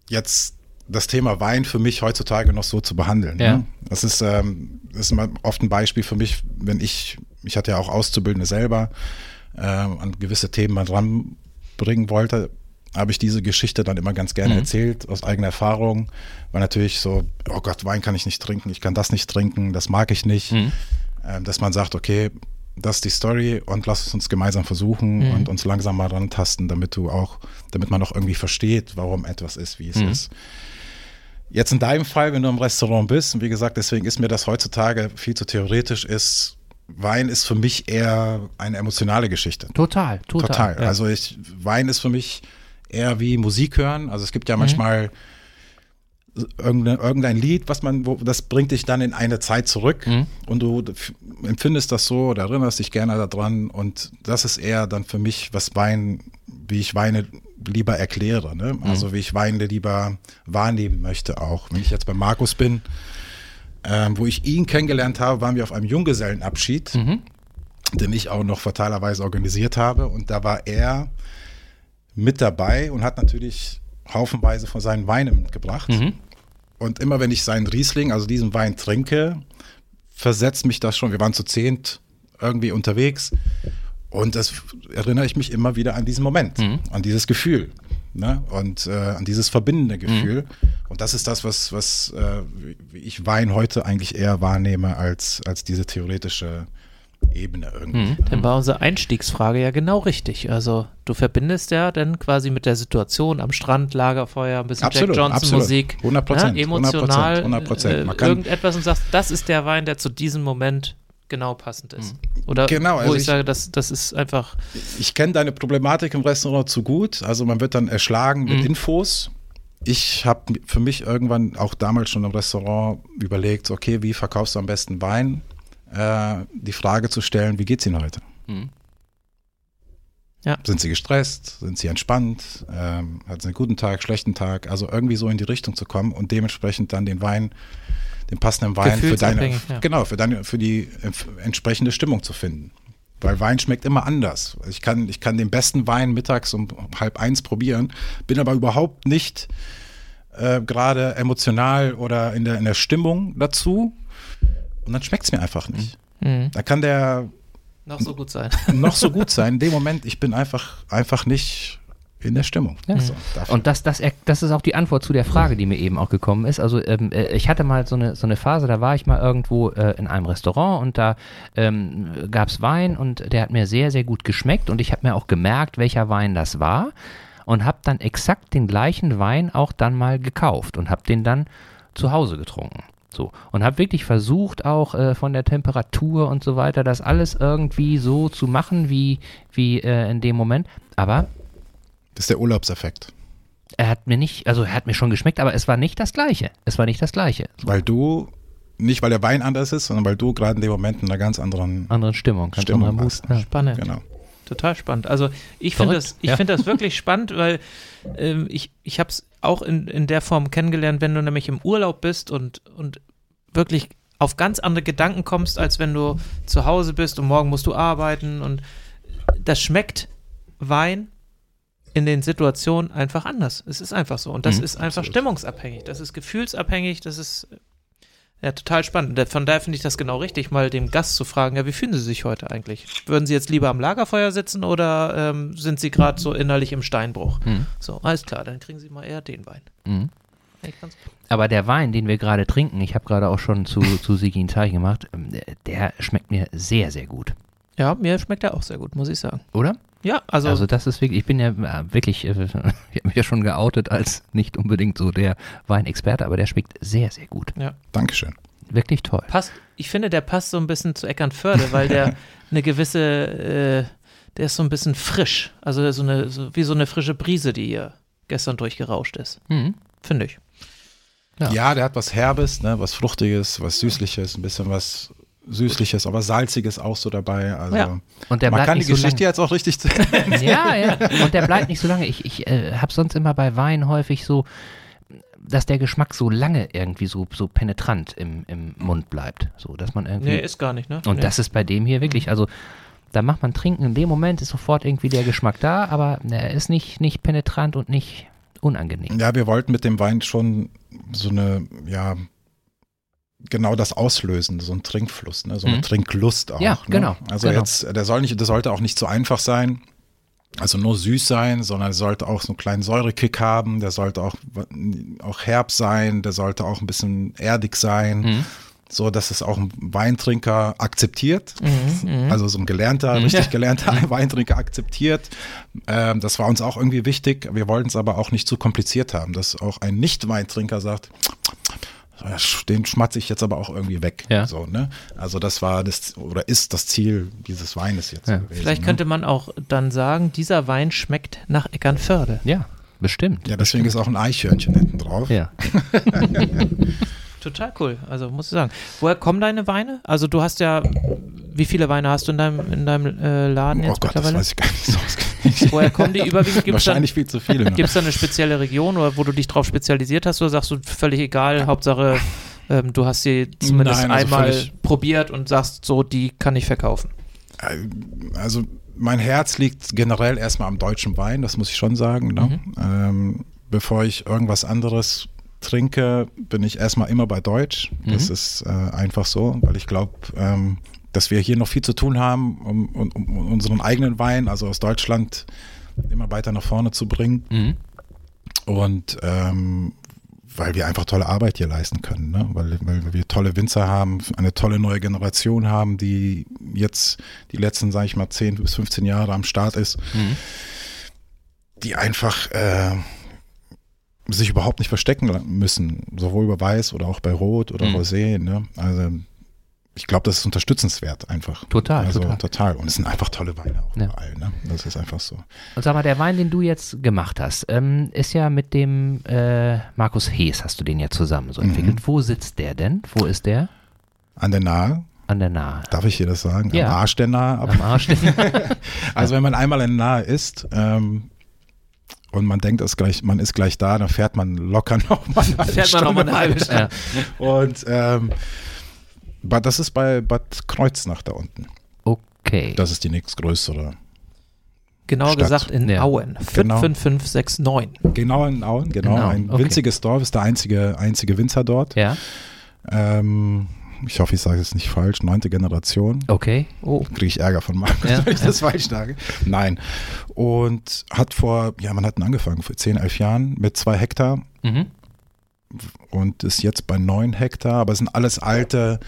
jetzt das Thema Wein für mich heutzutage noch so zu behandeln. Ja. Ne? Das ist, ähm, das ist oft ein Beispiel für mich, wenn ich, ich hatte ja auch Auszubildende selber, äh, an gewisse Themen mal ranbringen wollte, habe ich diese Geschichte dann immer ganz gerne Mhm. erzählt, aus eigener Erfahrung, weil natürlich so, oh Gott, Wein kann ich nicht trinken, ich kann das nicht trinken, das mag ich nicht, Mhm. ähm, dass man sagt, okay, das ist die Story und lass es uns gemeinsam versuchen Mhm. und uns langsam mal rantasten, damit du auch, damit man auch irgendwie versteht, warum etwas ist, wie es Mhm. ist. Jetzt in deinem Fall, wenn du im Restaurant bist, und wie gesagt, deswegen ist mir das heutzutage viel zu theoretisch, ist Wein ist für mich eher eine emotionale Geschichte. Total, total. Total. Ja. Also ich, Wein ist für mich eher wie Musik hören. Also es gibt Mhm. ja manchmal irgendein, irgendein Lied, was man, wo, das bringt dich dann in eine Zeit zurück Mhm. und du empfindest das so oder erinnerst dich gerne daran und das ist eher dann für mich, was Wein, wie ich Weine lieber erkläre, ne? Mhm. Also wie ich Weine lieber wahrnehmen möchte auch. Wenn ich jetzt bei Markus bin, ähm, wo ich ihn kennengelernt habe, waren wir auf einem Junggesellenabschied Mhm. den ich auch noch fatalerweise organisiert habe. Und da war er mit dabei und hat natürlich haufenweise von seinen Weinen mitgebracht. Mhm. Und immer wenn ich seinen Riesling, also diesen Wein trinke, versetzt mich das schon. Wir waren zu zehnt irgendwie unterwegs. Und das erinnere ich mich immer wieder an diesen Moment, Mhm. an dieses Gefühl. Ne? Und äh, an dieses verbindende Gefühl. Und das ist das, was, was äh, ich Wein heute eigentlich eher wahrnehme als, als diese theoretische Ebene irgendwie. Mhm. Dann war unsere Einstiegsfrage ja genau richtig. Also du verbindest ja dann quasi mit der Situation am Strand, Lagerfeuer, ein bisschen Absolut, Jack Johnson absolut. Musik, 100 Prozent, ne, emotional, 100 Prozent. äh, irgendetwas und sagst, das ist der Wein, der zu diesem Moment genau passend ist. Oder Genau, wo also ich, ich- sage, das, das ist einfach, Ich kenne deine Problematik im Restaurant zu gut. Also man wird dann erschlagen mit Mhm. Infos. Ich habe für mich irgendwann auch damals schon im Restaurant überlegt, okay, wie verkaufst du am besten Wein? Äh, die Frage zu stellen, wie geht's Ihnen heute? Mhm. Sind Sie gestresst? Sind Sie entspannt? Ähm, hatten Sie einen guten Tag, schlechten Tag? Also irgendwie so in die Richtung zu kommen und dementsprechend dann den Wein, den passenden Wein für deine, ja. genau, für deine, für die entsprechende Stimmung zu finden. Weil Wein schmeckt immer anders. Ich kann, ich kann den besten Wein mittags um halb eins probieren, bin aber überhaupt nicht äh, gerade emotional oder in der, in der Stimmung dazu. Und dann schmeckt es mir einfach nicht. mh, Da kann der noch so gut sein. noch so gut sein. In dem Moment, ich bin einfach, einfach nicht in der Stimmung. Ja. So. Und das, das, er- das ist auch die Antwort zu der Frage, die mir eben auch gekommen ist. Also ähm, äh, ich hatte mal so eine, so eine Phase, da war ich mal irgendwo äh, in einem Restaurant und da ähm, gab es Wein und der hat mir sehr, sehr gut geschmeckt und ich habe mir auch gemerkt, welcher Wein das war und habe dann exakt den gleichen Wein auch dann mal gekauft und habe den dann zu Hause getrunken. So. Und habe wirklich versucht, auch äh, von der Temperatur und so weiter, das alles irgendwie so zu machen, wie, wie äh, in dem Moment. Aber das ist der Urlaubseffekt. er hat mir nicht, also er hat mir schon geschmeckt, aber es war nicht das Gleiche. Es war nicht das Gleiche. Weil du, nicht weil der Wein anders ist, sondern weil du gerade in dem Moment in einer ganz anderen Andere Stimmung, ganz Stimmung anderer warst. Mut. Ja. Spannend. Genau. Total spannend. Also ich finde das, ich ja. finde das wirklich spannend, weil ähm, ich, ich habe es auch in, in der Form kennengelernt, wenn du nämlich im Urlaub bist und, und wirklich auf ganz andere Gedanken kommst, als wenn du zu Hause bist und morgen musst du arbeiten und das schmeckt Wein in den Situationen einfach anders. Es ist einfach so. Und das Mhm, ist einfach absolut. stimmungsabhängig. Das ist gefühlsabhängig. Das ist ja total spannend. Von daher finde ich das genau richtig, mal dem Gast zu fragen, ja, wie fühlen Sie sich heute eigentlich? Würden Sie jetzt lieber am Lagerfeuer sitzen oder ähm, sind Sie gerade so innerlich im Steinbruch? Mhm. So, alles klar, dann kriegen Sie mal eher den Wein. Mhm. Aber der Wein, den wir gerade trinken, ich habe gerade auch schon zu, zu Sigi ein Zeichen gemacht, ähm, der schmeckt mir sehr, sehr gut. Ja, mir schmeckt er auch sehr gut, muss ich sagen. Oder? Ja, also, Also, das ist wirklich, ich bin ja äh, wirklich, äh, ich habe mich ja schon geoutet als nicht unbedingt so der Weinexperte, aber der schmeckt sehr, sehr gut. Dankeschön. Wirklich toll. passt, ich finde, der passt so ein bisschen zu Eckernförde, weil der eine gewisse, äh, der ist so ein bisschen frisch. Also so eine, so, wie so eine frische Brise, die hier gestern durchgerauscht ist. Mhm. Finde ich. Ja. Ja. der hat was Herbes, ne, was Fruchtiges, was Süßliches, ein bisschen was Süßliches, aber Salziges auch so dabei. Also Ja. Und der man bleibt kann die nicht so Geschichte lange. jetzt auch richtig Ja, ja. Und der bleibt nicht so lange. Ich, ich äh, habe sonst immer bei Wein häufig so, dass der Geschmack so lange irgendwie so, so penetrant im, im Mund bleibt. So, dass man irgendwie. Nee, ist gar nicht, ne? und nee. das ist bei dem hier wirklich, also da macht man trinken, in dem Moment ist sofort irgendwie der Geschmack da, aber er ist nicht, nicht penetrant und nicht unangenehm. Ja, wir wollten mit dem Wein schon so eine, ja, genau das auslösen, so ein Trinkfluss, ne? so eine Mhm. Trinklust auch. Ja, ne? genau, Also genau. jetzt, der soll nicht, der sollte auch nicht so einfach sein. Also nur süß sein, sondern er sollte auch so einen kleinen Säurekick haben, der sollte auch, auch herb sein, der sollte auch ein bisschen erdig sein, Mhm. so dass es auch ein Weintrinker akzeptiert. Mhm, mhm. Also so ein gelernter, Mhm. richtig gelernter Weintrinker akzeptiert. Ähm, das war uns auch irgendwie wichtig. Wir wollten es aber auch nicht zu kompliziert haben, dass auch ein Nicht-Weintrinker sagt, den schmatze ich jetzt aber auch irgendwie weg. Ja. So, ne? Also das war das oder ist das Ziel dieses Weines jetzt. Ja. gewesen, Vielleicht ne? könnte man auch dann sagen, dieser Wein schmeckt nach Eckernförde. Ja, bestimmt. Ja, deswegen ist auch ein Eichhörnchen hinten drauf. Ja. Total cool, also muss ich sagen. Woher kommen deine Weine? Also du hast ja, wie viele Weine hast du in deinem, in deinem äh, Laden Oh jetzt Gott, das mittlerweile? weiß ich gar nicht so. Woher kommen die überwiegend? Gibt es dann, Wahrscheinlich viel zu viele. noch. gibt's da eine spezielle Region oder wo du dich drauf spezialisiert hast oder sagst du völlig egal, Hauptsache ähm, du hast sie zumindest Nein, also einmal probiert und sagst so, die kann ich verkaufen. Also mein Herz liegt generell erstmal am deutschen Wein, das muss ich schon sagen. Ne? Ähm, bevor ich irgendwas anderes trinke, bin ich erstmal immer bei Deutsch. Das Mhm. ist äh, einfach so, weil ich glaube, ähm, dass wir hier noch viel zu tun haben, um, um, um unseren eigenen Wein, also aus Deutschland, immer weiter nach vorne zu bringen. Mhm. Und ähm, weil wir einfach tolle Arbeit hier leisten können, ne? weil, weil wir tolle Winzer haben, eine tolle neue Generation haben, die jetzt die letzten, sage ich mal, 10 bis 15 Jahre am Start ist, Mhm. die einfach äh, sich überhaupt nicht verstecken müssen, sowohl bei Weiß oder auch bei Rot oder Mhm. Rosé. Ne? Also ich glaube, das ist unterstützenswert einfach. Total, also total. total. Und es sind einfach tolle Weine auch Ja. überall. Ne? Das ist einfach so. Und sag mal, der Wein, den du jetzt gemacht hast, ähm, ist ja mit dem äh, Markus Hees, hast du den ja zusammen so Mhm. entwickelt. Wo sitzt der denn? Wo ist der? An der Nahe, An der Nahe. darf ich dir das sagen? Ja. Am Arsch der Nahe, Am Arsch. Also wenn man einmal in Nahe ist ähm, und man denkt, es gleich, man ist gleich da, dann fährt man locker noch mal eine halbe Fährt man noch mal eine halbe Stunde. ja. Und ähm, das ist bei Bad Kreuznach da unten. Okay. Das ist die nächstgrößere. Genauer Stadt. gesagt in Ja. Auen. Genau. 55569. Genau in Auen, genau. Genau, ein okay. winziges Dorf, ist der einzige, einzige Winzer dort. ja, Ähm, ich hoffe, ich sage es nicht falsch. Neunte Generation. okay. Oh. kriege ich Ärger von Markus, Ja, wenn ich das falsch sage. Nein. Und hat vor, ja, man hat ihn angefangen, vor 10, 11 Jahren mit zwei Hektar Mhm. und ist jetzt bei 9 Hektar, aber es sind alles alte,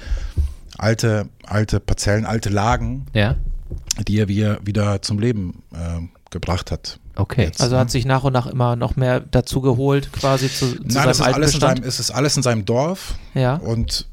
alte, alte Parzellen, alte Lagen, Ja, die er wieder, zum Leben äh, gebracht hat. okay. Jetzt, Also ne? hat sich nach und nach immer noch mehr dazu geholt, quasi zu, zu Nein, seinem es ist, alles in seinem, es ist alles in seinem Dorf ja. und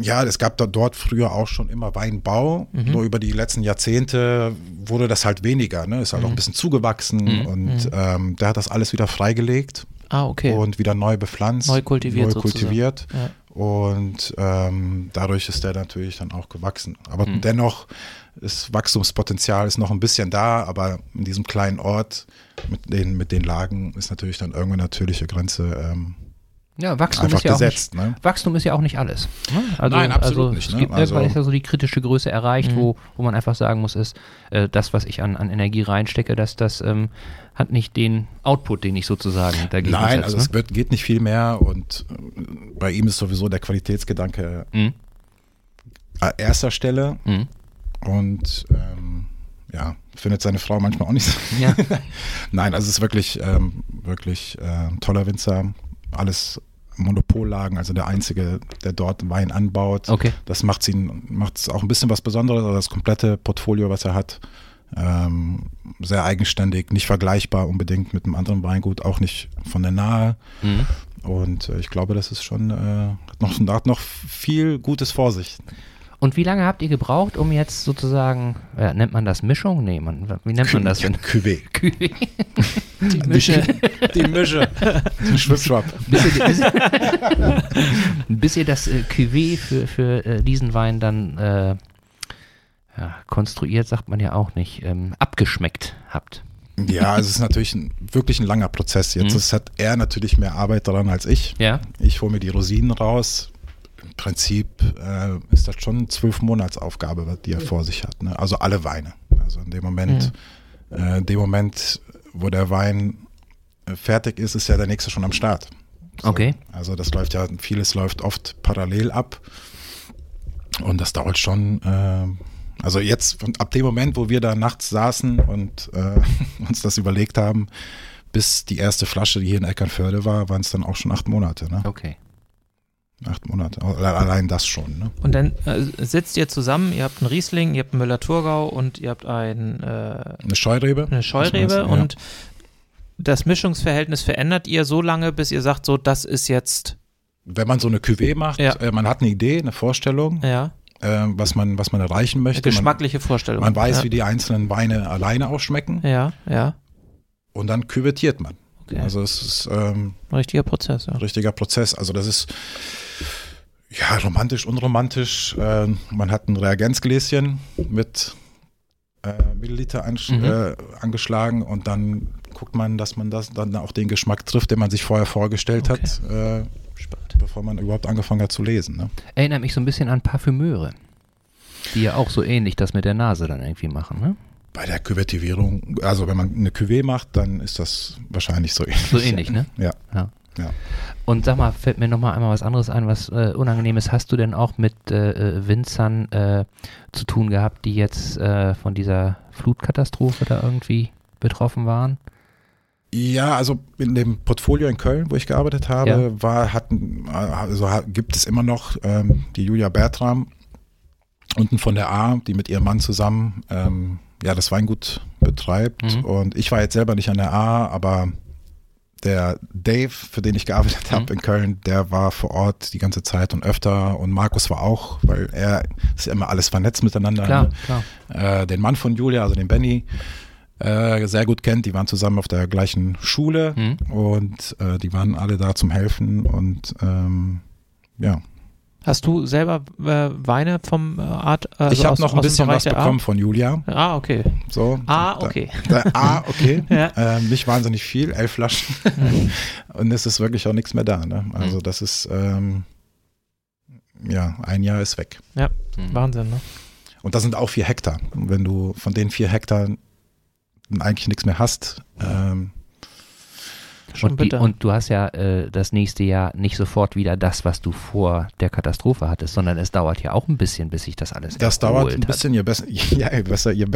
ja, es gab da dort früher auch schon immer Weinbau. Mhm. Nur über die letzten Jahrzehnte wurde das halt weniger. Ne? Ist halt auch ein bisschen zugewachsen Mhm. und ähm, der hat das alles wieder freigelegt Ah, okay. und wieder neu bepflanzt. Neu kultiviert Neu kultiviert. Ja. Und ähm, dadurch ist der natürlich dann auch gewachsen. Aber Mhm. dennoch ist Wachstumspotenzial ist noch ein bisschen da, aber in diesem kleinen Ort mit den, mit den Lagen ist natürlich dann irgendeine natürliche Grenze ähm, ja, Wachstum ist ja gesetzt. auch ne? nicht, Wachstum ist ja auch nicht alles. ne? Also, Nein, absolut also nicht, Es ne? gibt Also- irgendwann ist ja so die kritische Größe erreicht, Mhm. wo, wo man einfach sagen muss, ist, äh, das, was ich an, an Energie reinstecke, dass das ähm, hat nicht den Output, den ich sozusagen dagegen Nein, setze, also ne? es wird, geht nicht viel mehr und äh, bei ihm ist sowieso der Qualitätsgedanke Mhm. an erster Stelle Mhm. und ähm, ja, findet seine Frau manchmal auch nicht so. Ja. Nein, also es ist wirklich, ähm, wirklich äh, ein toller Winzer, alles Monopollagen, also der einzige, der dort Wein anbaut. Okay. Das macht es auch ein bisschen was Besonderes, also das komplette Portfolio, was er hat. Ähm, sehr eigenständig, nicht vergleichbar unbedingt mit einem anderen Weingut, auch nicht von der Nahe. Mhm. Und äh, ich glaube, das ist schon, äh, hat, noch, hat noch viel Gutes vor sich. Und wie lange habt ihr gebraucht, um jetzt sozusagen, ja, nennt man das Mischung? Nee, man, wie nennt man das denn? Cuvée. Die Mische. Die Mische. Schwipschwapp. bis, ihr, bis, bis ihr das äh, Cuvée für, für äh, diesen Wein dann äh, ja, konstruiert, sagt man ja auch nicht, ähm, abgeschmeckt habt. Ja, es ist natürlich ein, wirklich ein langer Prozess. Jetzt Mhm. hat er natürlich mehr Arbeit daran als ich. Ja? Ich hole mir die Rosinen raus. Im Prinzip äh, ist das schon eine zwölf Monatsaufgabe, die er vor sich hat. Ne? Also alle Weine. Also in dem Moment, äh, in dem Moment, wo der Wein äh, fertig ist, ist ja der nächste schon am Start. So. Okay. Also das läuft ja, vieles läuft oft parallel ab. Und das dauert schon. Äh, also jetzt, von, ab dem Moment, wo wir da nachts saßen und äh, uns das überlegt haben, bis die erste Flasche, die hier in Eckernförde war, waren es dann auch schon acht Monate. Ne? Okay. Acht Monate. Allein das schon. Ne? Und dann äh, sitzt ihr zusammen, ihr habt einen Riesling, ihr habt einen Müller-Thurgau und ihr habt ein, äh, Eine Scheurebe. eine Scheurebe Ja. und das Mischungsverhältnis verändert ihr so lange, bis ihr sagt, so, das ist jetzt, Wenn man so eine Cuvée macht, Ja. äh, man hat eine Idee, eine Vorstellung, ja, äh, was, man, was man erreichen eine möchte. geschmackliche Vorstellung. Man, man weiß, ja. wie die einzelnen Weine alleine ausschmecken Ja, ja, und dann küvettiert man. okay. Also es ist ähm, Ein richtiger Prozess, ja. richtiger Prozess. Also das ist ja romantisch, unromantisch. Äh, man hat ein Reagenzgläschen mit äh, Milliliter ansch- Mhm. äh, angeschlagen und dann guckt man, dass man das dann auch den Geschmack trifft, den man sich vorher vorgestellt Okay. hat, äh, bevor man überhaupt angefangen hat zu lesen. Ne? Erinnert mich so ein bisschen an Parfümeure, die ja auch so ähnlich das mit der Nase dann irgendwie machen, ne? Bei der Küvettivierung, also wenn man eine Cuvée macht, dann ist das wahrscheinlich so ähnlich. So ähnlich, ne? Ja. Ja. Ja. Und sag mal, fällt mir nochmal einmal was anderes ein, was äh, Unangenehmes. Hast du denn auch mit äh, äh, Winzern äh, zu tun gehabt, die jetzt äh, von dieser Flutkatastrophe da irgendwie betroffen waren? Ja, also in dem Portfolio in Köln, wo ich gearbeitet habe, Ja. war, hatten, also gibt es immer noch ähm, die Julia Bertram unten von der A, die mit ihrem Mann zusammen ähm, ja das Weingut betreibt. Mhm. Und ich war jetzt selber nicht an der A, aber der Dave, für den ich gearbeitet habe Mhm. in Köln, der war vor Ort die ganze Zeit und öfter und Markus war auch, weil er ist ja immer alles vernetzt miteinander. Klar, ne? klar. äh, den Mann von Julia, also den Benny, äh, sehr gut kennt. Die waren zusammen auf der gleichen Schule Mhm. und äh, die waren alle da zum Helfen und ähm, ja. Hast du selber äh, Weine vom äh, Art? Also ich habe noch ein bisschen was bekommen von Julia. Ah, okay. So. Ah, Da- okay. Da, ah, okay. Ja. ähm, nicht wahnsinnig viel, elf Flaschen. Mhm. und es ist wirklich auch nichts mehr da. Ne? Also das ist, ähm, ja, ein Jahr ist weg. Mhm. Wahnsinn, ne? Und das sind auch vier Hektar. Und wenn du von den vier Hektar eigentlich nichts mehr hast, ähm, Schon Und, die, bitter. und du hast ja äh, das nächste Jahr nicht sofort wieder das, was du vor der Katastrophe hattest, sondern es dauert ja auch ein bisschen, bis sich das alles Das dauert ein bisschen, je besser, ja, je, besser je,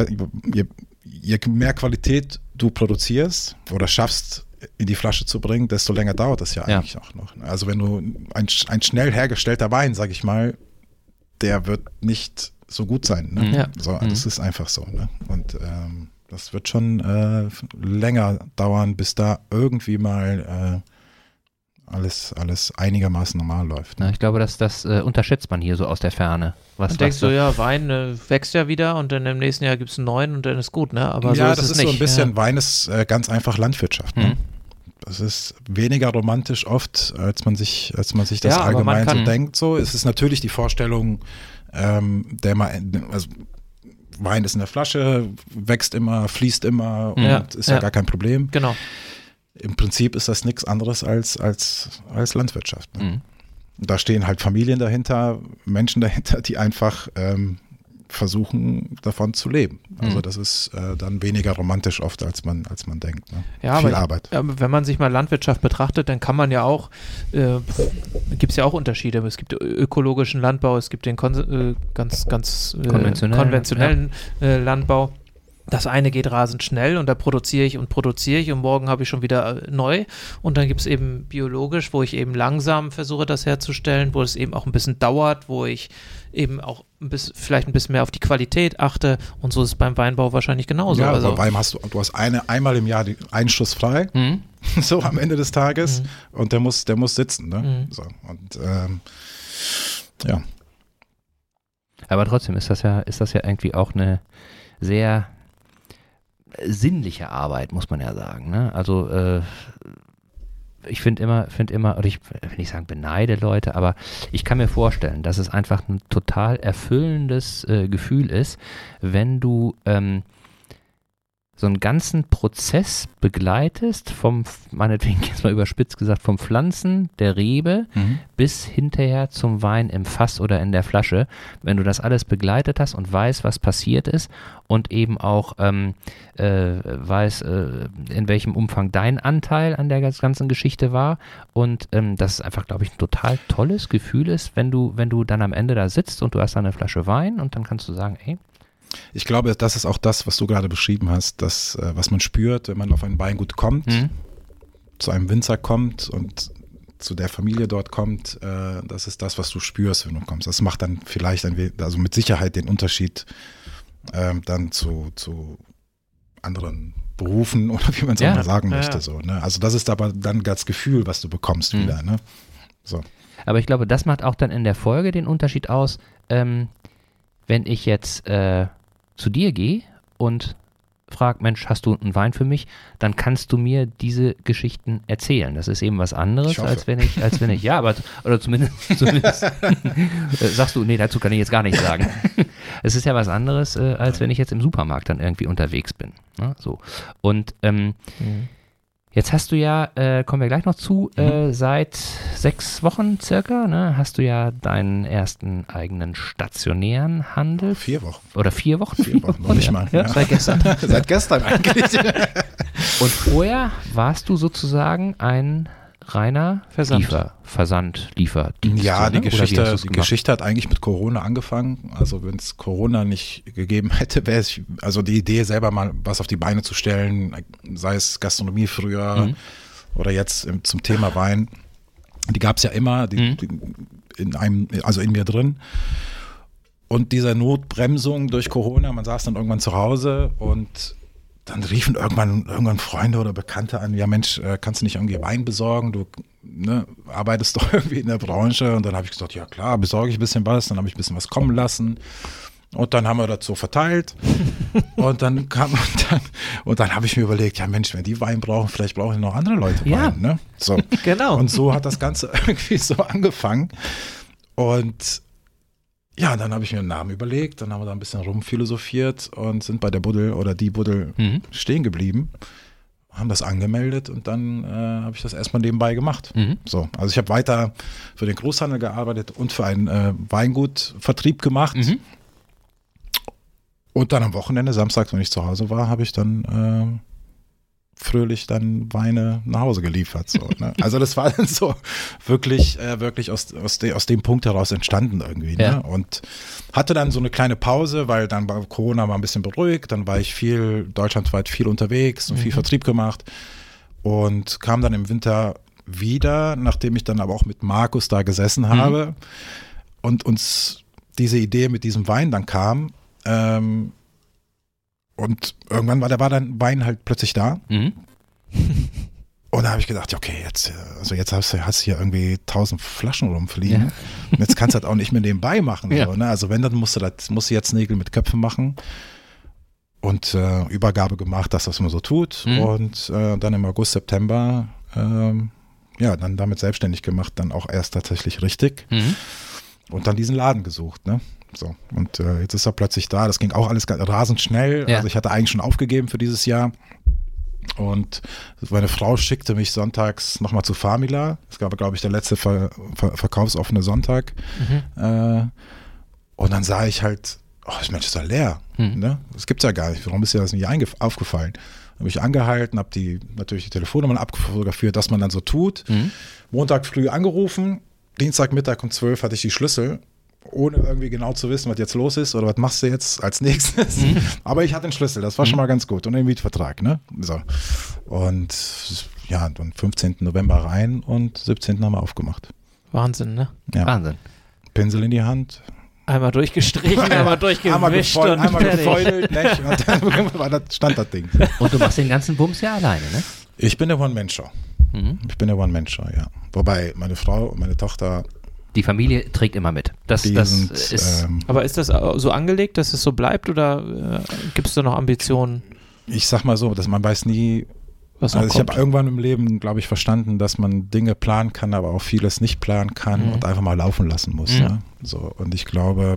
je, je mehr Qualität du produzierst oder schaffst, in die Flasche zu bringen, desto länger dauert das ja Ja. eigentlich auch noch. Also wenn du ein, sch- ein schnell hergestellter Wein, sag ich mal, der wird nicht so gut sein. Ne? Mhm. Ja. So, Mhm. Das ist einfach so. Ne? Und ähm, das wird schon äh, länger dauern, bis da irgendwie mal äh, alles, alles einigermaßen normal läuft. Ne? Na, ich glaube, dass das äh, unterschätzt man hier so aus der Ferne. Was, Dann denkst du, ja, Wein äh, wächst ja wieder und dann im nächsten Jahr gibt es einen neuen und dann ist gut, ne? Aber ja, so ist das es ist nicht. so ein bisschen, Ja. Wein ist äh, ganz einfach Landwirtschaft. Ne? Mhm. Das ist weniger romantisch oft, als man sich, als man sich das Ja, man allgemein so denkt. So, es ist natürlich die Vorstellung, ähm, der mal, also Wein ist in der Flasche, wächst immer, fließt immer und Ja, ist ja, ja. gar kein Problem. Genau. Im Prinzip ist das nichts anderes als, als, als Landwirtschaft. Ne? Mhm. Da stehen halt Familien dahinter, Menschen dahinter, die einfach ähm, versuchen, davon zu leben. Also Mhm. das ist äh, dann weniger romantisch oft, als man, als man denkt. Ne? Ja, Viel aber Arbeit. Ja, aber wenn man sich mal Landwirtschaft betrachtet, dann kann man ja auch, äh, gibt es ja auch Unterschiede. Es gibt ökologischen Landbau, es gibt den Kon äh, ganz, ganz äh, Konventionellen, konventionellen äh, Landbau. Das eine geht rasend schnell und da produziere ich und produziere ich und morgen habe ich schon wieder äh, neu. Und dann gibt es eben biologisch, wo ich eben langsam versuche, das herzustellen, wo es eben auch ein bisschen dauert, wo ich eben auch ein bisschen, vielleicht ein bisschen mehr auf die Qualität achte. Und so ist es beim Weinbau wahrscheinlich genauso. ja, also, Wein hast du, du hast eine, einmal im Jahr den Einschuss frei, Mhm. so am Ende des Tages, Mhm. und der muss, der muss sitzen. Ne? Mhm. So, und ähm, ja, Aber trotzdem ist das ja, ist das ja irgendwie auch eine sehr sinnliche Arbeit, muss man ja sagen. Ne? Also äh, ich finde immer, finde immer, oder ich will nicht sagen beneide Leute, aber ich kann mir vorstellen, dass es einfach ein total erfüllendes äh, Gefühl ist, wenn du ähm, so einen ganzen Prozess begleitest, vom, meinetwegen jetzt mal überspitzt gesagt, vom Pflanzen der Rebe Mhm. bis hinterher zum Wein im Fass oder in der Flasche. Wenn du das alles begleitet hast und weißt, was passiert ist und eben auch ähm, äh, weiß, äh, in welchem Umfang dein Anteil an der ganzen Geschichte war und ähm, dass es einfach, glaube ich, ein total tolles Gefühl ist, wenn du, wenn du dann am Ende da sitzt und du hast da eine Flasche Wein und dann kannst du sagen, ey, Ich glaube, das ist auch das, was du gerade beschrieben hast, das, äh, was man spürt, wenn man auf ein Weingut kommt, hm, zu einem Winzer kommt und zu der Familie dort kommt, äh, das ist das, was du spürst, wenn du kommst. Das macht dann vielleicht ein, also mit Sicherheit den Unterschied ähm, dann zu, zu anderen Berufen oder wie man es Ja, auch mal sagen ja, möchte. ja. So, ne? Also das ist aber dann das Gefühl, was du bekommst Mhm. wieder. Ne? So. Aber ich glaube, das macht auch dann in der Folge den Unterschied aus, ähm, wenn ich jetzt äh, zu dir gehe und frage, Mensch, hast du einen Wein für mich? Dann kannst du mir diese Geschichten erzählen. Das ist eben was anderes, als wenn ich, als wenn ich, ja, aber oder zumindest, zumindest äh, sagst du, nee, dazu kann ich jetzt gar nichts sagen. es ist ja was anderes, äh, als wenn ich jetzt im Supermarkt dann irgendwie unterwegs bin. Ne? So. Und ähm, Jetzt hast du ja, äh, kommen wir gleich noch zu, äh, seit sechs Wochen circa, ne, hast du ja deinen ersten eigenen stationären Handel. Vier Wochen. Oder vier Wochen? Vier Wochen, noch nicht mal. Ja, Ja. seit gestern. Seit gestern eigentlich. Und vorher warst du sozusagen ein reiner Versand. Liefer, Versand, Lieferdienst. Ja, ne? die Oder wie Geschichte, die? Geschichte hat eigentlich mit Corona angefangen. Also wenn es Corona nicht gegeben hätte, wäre es, also die Idee selber mal was auf die Beine zu stellen, sei es Gastronomie früher Mhm. oder jetzt zum Thema Wein, die gab es ja immer, die, Mhm. die in einem, also in mir drin. Und dieser Notbremsung durch Corona, man saß dann irgendwann zu Hause und dann riefen irgendwann, irgendwann Freunde oder Bekannte an, ja Mensch, äh, kannst du nicht irgendwie Wein besorgen? Du ne, arbeitest doch irgendwie in der Branche. Und dann habe ich gesagt, ja klar, besorge ich ein bisschen was. Dann habe ich ein bisschen was kommen lassen. Und dann haben wir das so verteilt. und dann kam, und dann, und dann habe ich mir überlegt, ja Mensch, wenn die Wein brauchen, vielleicht brauchen noch andere Leute Ja. Wein. Ne? So. Genau. Und so hat das Ganze irgendwie so angefangen. Und ja, dann habe ich mir einen Namen überlegt, dann haben wir da ein bisschen rumphilosophiert und sind bei der Buddel oder die Buddel Mhm. stehen geblieben, haben das angemeldet und dann äh, habe ich das erstmal nebenbei gemacht. Mhm. So, also ich habe weiter für den Großhandel gearbeitet und für einen äh, Weingutvertrieb gemacht. Mhm. Und dann am Wochenende, samstags, wenn ich zu Hause war, habe ich dann äh, fröhlich dann Weine nach Hause geliefert. So, ne? Also das war dann so wirklich, äh, wirklich aus, aus, de, aus dem Punkt heraus entstanden irgendwie. Ne? Ja. Und hatte dann so eine kleine Pause, weil dann war Corona mal ein bisschen beruhigt, dann war ich viel, deutschlandweit viel unterwegs und viel Vertrieb gemacht und kam dann im Winter wieder, nachdem ich dann aber auch mit Markus da gesessen habe und uns diese Idee mit diesem Wein dann kam. Ähm, und irgendwann war der war dann Wein halt plötzlich da. Mhm. Und da habe ich gedacht, ja, okay, jetzt, äh, also jetzt hast du, hast hier irgendwie tausend Flaschen rumfliegen. Und jetzt kannst du das auch nicht mehr nebenbei machen. Ja. So, ne? Also wenn, dann musst du das, musst du jetzt Nägel mit Köpfen machen. Und äh, Übergabe gemacht, dass das immer so tut. Mhm. Und äh, dann im August, September, ähm, ja, dann damit selbstständig gemacht, dann auch erst tatsächlich richtig. Mhm. Und dann diesen Laden gesucht, ne? So. Und äh, jetzt ist er plötzlich da. Das ging auch alles rasend schnell. Ja. Also ich hatte eigentlich schon aufgegeben für dieses Jahr. Und meine Frau schickte mich sonntags nochmal zu Famila. Es gab, glaube ich, der letzte Ver Ver verkaufsoffene Sonntag. Äh, und dann sah ich halt, oh, das Mensch ist ja leer. Hm. Ne? Das gibt's ja gar nicht. Warum ist dir das nicht aufgefallen? Habe ich angehalten, habe die natürlich die Telefonnummern abgefotografiert, dass man dann so tut. Mhm. Montag früh angerufen, Dienstagmittag um 12 hatte ich die Schlüssel, ohne irgendwie genau zu wissen, was jetzt los ist oder was machst du jetzt als nächstes. Aber ich hatte den Schlüssel, das war schon mal ganz gut und den Mietvertrag. Ne? So. Und ja, dann 15. November rein und 17. haben wir aufgemacht. Wahnsinn, ne? Ja. Wahnsinn. Pinsel in die Hand, Einmal durchgestrichen, einmal durchgewischt einmal, gefeul und einmal gefeudelt, und dann war das, stand das Ding. Und du machst den ganzen Bums ja alleine, ne? Ich bin der One-Man-Show. Mhm. Ich bin der One-Man-Show, ja. Wobei meine Frau und meine Tochter Die Familie trägt immer mit. Das, Die das sind, ist. ähm, Aber ist das so angelegt, dass es so bleibt oder äh, gibt es da noch Ambitionen, ich sag mal so, dass man weiß nie, was noch also ich habe irgendwann im Leben, glaube ich, verstanden, dass man Dinge planen kann, aber auch vieles nicht planen kann Mhm. und einfach mal laufen lassen muss. Mhm. Ne? So, und ich glaube,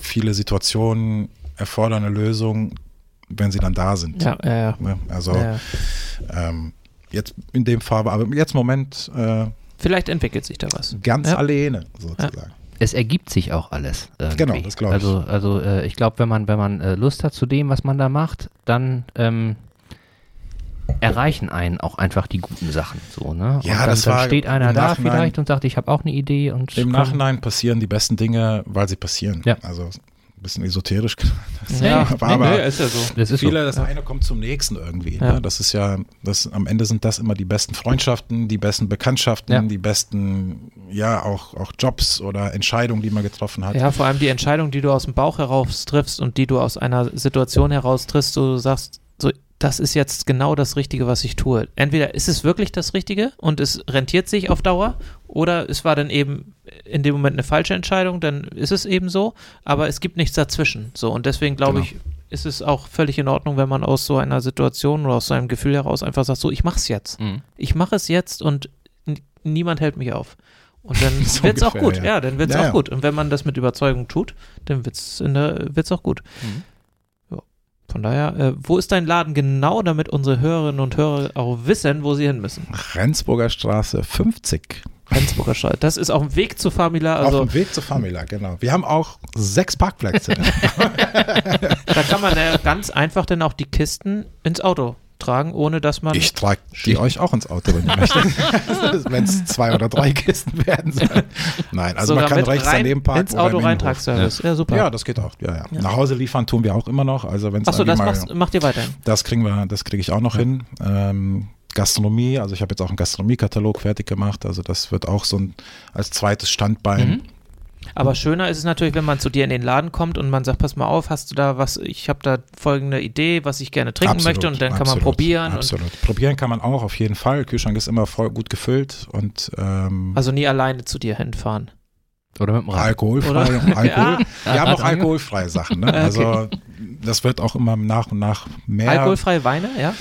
viele Situationen erfordern eine Lösung, wenn sie dann da sind. ja, ja, ja. Ne? Also ja. ähm, jetzt in dem Fall, aber jetzt im Moment äh, Vielleicht entwickelt sich da was. ganz Ja. alleine sozusagen. es ergibt sich auch alles. Irgendwie. Genau, das glaub ich. Also, also äh, ich glaube, wenn man, wenn man äh, Lust hat zu dem, was man da macht, dann ähm, erreichen einen auch einfach die guten Sachen. So, ne? Ja, und dann, das dann war steht einer da vielleicht und sagt, ich habe auch eine Idee und Im komm. Nachhinein passieren die besten Dinge, weil sie passieren. Ja. Also ein bisschen esoterisch. Ja, aber, nee, aber nee, ist ja so. Das ist viele, so. das eine kommt zum nächsten irgendwie. Ja. Ne? Das ist ja, das, am Ende sind das immer die besten Freundschaften, die besten Bekanntschaften, Ja. die besten, ja, auch, auch Jobs oder Entscheidungen, die man getroffen hat. Ja, vor allem die Entscheidung, die du aus dem Bauch heraus triffst und die du aus einer Situation heraus triffst, wo du sagst, so, das ist jetzt genau das Richtige, was ich tue. Entweder ist es wirklich das Richtige und es rentiert sich auf Dauer oder es war dann eben in dem Moment eine falsche Entscheidung, dann ist es eben so, aber es gibt nichts dazwischen. So und deswegen glaube Genau. ich, ist es auch völlig in Ordnung, wenn man aus so einer Situation oder aus so einem Gefühl heraus einfach sagt, so, ich mach's jetzt. Mhm. Ich mache es jetzt und niemand hält mich auf. Und dann So wird's auch ungefähr, gut. ja. Ja, dann wird's Ja, auch ja. gut. Und wenn man das mit Überzeugung tut, dann wird's in der wird's auch gut. Mhm. Von daher, äh, wo ist dein Laden genau, damit unsere Hörerinnen und Hörer auch wissen, wo sie hin müssen? Rendsburger Straße 50. Rendsburger Straße. Das ist auf dem Weg zu Famila. Also Auf dem Weg zur Famila, genau. Wir haben auch sechs Parkplätze. da kann man äh, ganz einfach dann auch die Kisten ins Auto tragen, ohne dass man. Ich trage die euch auch ins Auto, wenn ihr möchtet. wenn es zwei oder drei Kisten werden sollen. Nein, also sogar man kann rechts daneben parken. ins Auto. Reintragsservice. Ja. super. Ja, das geht auch. Ja, ja. Ja. Nach Hause liefern tun wir auch immer noch. Also wenn Achso, das mal, machst, macht ihr weiterhin. das kriegen wir, das kriege ich auch noch hin. Ähm, Gastronomie, also ich habe jetzt auch einen Gastronomiekatalog fertig gemacht. Also das wird auch so ein als zweites Standbein. Mhm. Aber schöner ist es natürlich, wenn man zu dir in den Laden kommt und man sagt, pass mal auf, hast du da was, ich habe da folgende Idee, was ich gerne trinken Absolut, möchte und dann kann man absolut, probieren. Und, Absolut. Probieren kann man auch auf jeden Fall. Kühlschrank ist immer voll gut gefüllt und ähm, also nie alleine zu dir hinfahren. Oder mit dem Rad. alkoholfrei. Oder? Alkohol. Ja. Wir haben auch alkoholfreie Sachen. Ne? Okay. Also das wird auch immer nach und nach mehr. Alkoholfreie Weine, ja?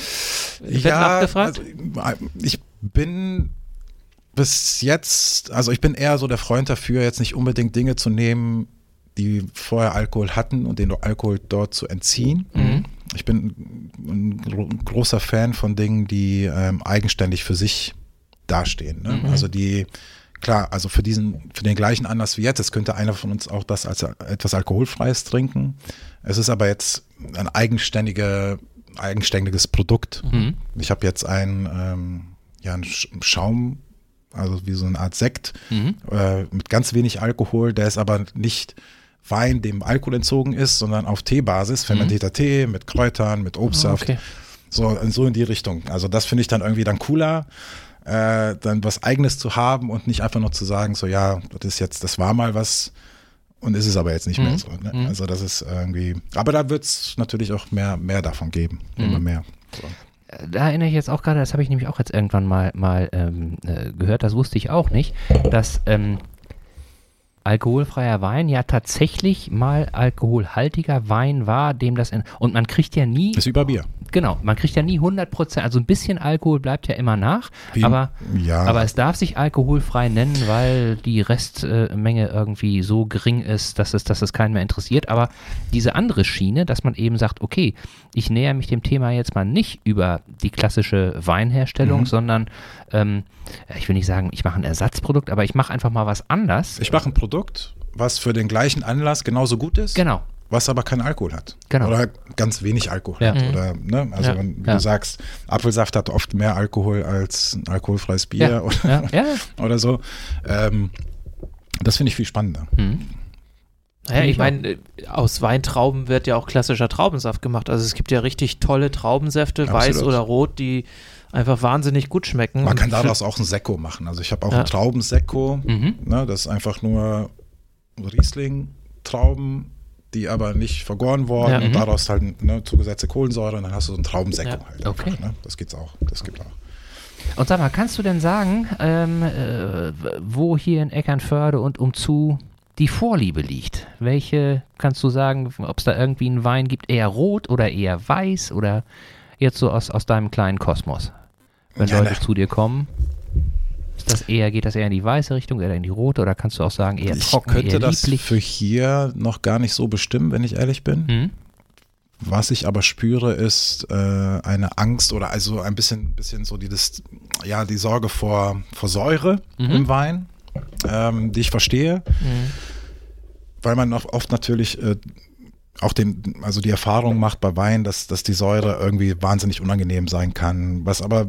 Wird ja, nachgefragt? also, ich bin bis jetzt, also ich bin eher so der Freund dafür, jetzt nicht unbedingt Dinge zu nehmen, die vorher Alkohol hatten und den Alkohol dort zu entziehen. Mhm. Ich bin ein gro großer Fan von Dingen, die ähm, eigenständig für sich dastehen. Ne? Mhm. Also die, klar, also für diesen, für den gleichen Anlass wie jetzt, es könnte einer von uns auch das als etwas Alkoholfreies trinken. Es ist aber jetzt ein eigenständige, eigenständiges Produkt. Mhm. Ich habe jetzt einen, ähm, ja, Sch- Schaum, also wie so eine Art Sekt, Mhm. äh, mit ganz wenig Alkohol, der ist aber nicht Wein, dem Alkohol entzogen ist, sondern auf Teebasis, fermentierter Tee mit Kräutern, mit Obstsaft, Okay. so, so in die Richtung. Also das finde ich dann irgendwie dann cooler, äh, dann was Eigenes zu haben und nicht einfach nur zu sagen, so ja, das ist jetzt, das war mal was und ist es aber jetzt nicht mehr Mhm. so. Ne? Mhm. Also das ist irgendwie, aber da wird es natürlich auch mehr, mehr davon geben, Mhm. immer mehr. So. Da erinnere ich jetzt auch gerade, das habe ich nämlich auch jetzt irgendwann mal, mal ähm, äh, gehört, das wusste ich auch nicht, dass ähm, alkoholfreier Wein ja tatsächlich mal alkoholhaltiger Wein war, dem das in, und man kriegt ja nie, Ist wie bei Bier. Genau, man kriegt ja nie 100 Prozent, also ein bisschen Alkohol bleibt ja immer nach, Wie, aber ja, aber es darf sich alkoholfrei nennen, weil die Restmenge irgendwie so gering ist, dass es, dass es keinen mehr interessiert. Aber diese andere Schiene, dass man eben sagt, okay, ich näher mich dem Thema jetzt mal nicht über die klassische Weinherstellung, Mhm. sondern ähm, ich will nicht sagen, ich mache ein Ersatzprodukt, aber ich mache einfach mal was anders. ich mache ein Produkt, was für den gleichen Anlass genauso gut ist, Genau. Was aber keinen Alkohol hat. Genau. Oder ganz wenig Alkohol Ja. hat. Mhm. Oder, ne? Also Ja. wenn, wie Ja. du sagst, Apfelsaft hat oft mehr Alkohol als ein alkoholfreies Bier oder, oder so. Ähm, das finde ich viel spannender. Hm. Naja, ich meine, äh, aus Weintrauben wird ja auch klassischer Traubensaft gemacht. Also es gibt ja richtig tolle Traubensäfte, weiß Absolut. oder rot, die einfach wahnsinnig gut schmecken. Man kann daraus auch ein Sekko machen. Also ich habe auch Ja. ein Traubensekko. Mhm. Ne? Das ist einfach nur Riesling-Trauben, die aber nicht vergoren worden Ja. und Mhm. daraus halt ne, zugesetzte Kohlensäure und dann hast du so ein Traubensekko Ja. halt. Okay. Einfach, ne? Das gibt's auch. Das gibt auch. Und sag mal, kannst du denn sagen, ähm, äh, wo hier in Eckernförde und umzu die Vorliebe liegt? Welche kannst du sagen, ob es da irgendwie einen Wein gibt, eher rot oder eher weiß oder jetzt so aus, aus deinem kleinen Kosmos? Wenn Ja, Leute ne. zu dir kommen, das eher, geht das eher in die weiße Richtung oder in die rote oder kannst du auch sagen, eher Ich trocken, könnte eher das lieblich? für hier noch gar nicht so bestimmen, wenn ich ehrlich bin. Hm? Was ich aber spüre, ist äh, eine Angst oder also ein bisschen, bisschen so dieses, ja, die Sorge vor, vor Säure Mhm. im Wein, ähm, die ich verstehe, Mhm. weil man oft natürlich äh, auch den, also die Erfahrung macht bei Wein, dass, dass die Säure irgendwie wahnsinnig unangenehm sein kann, was aber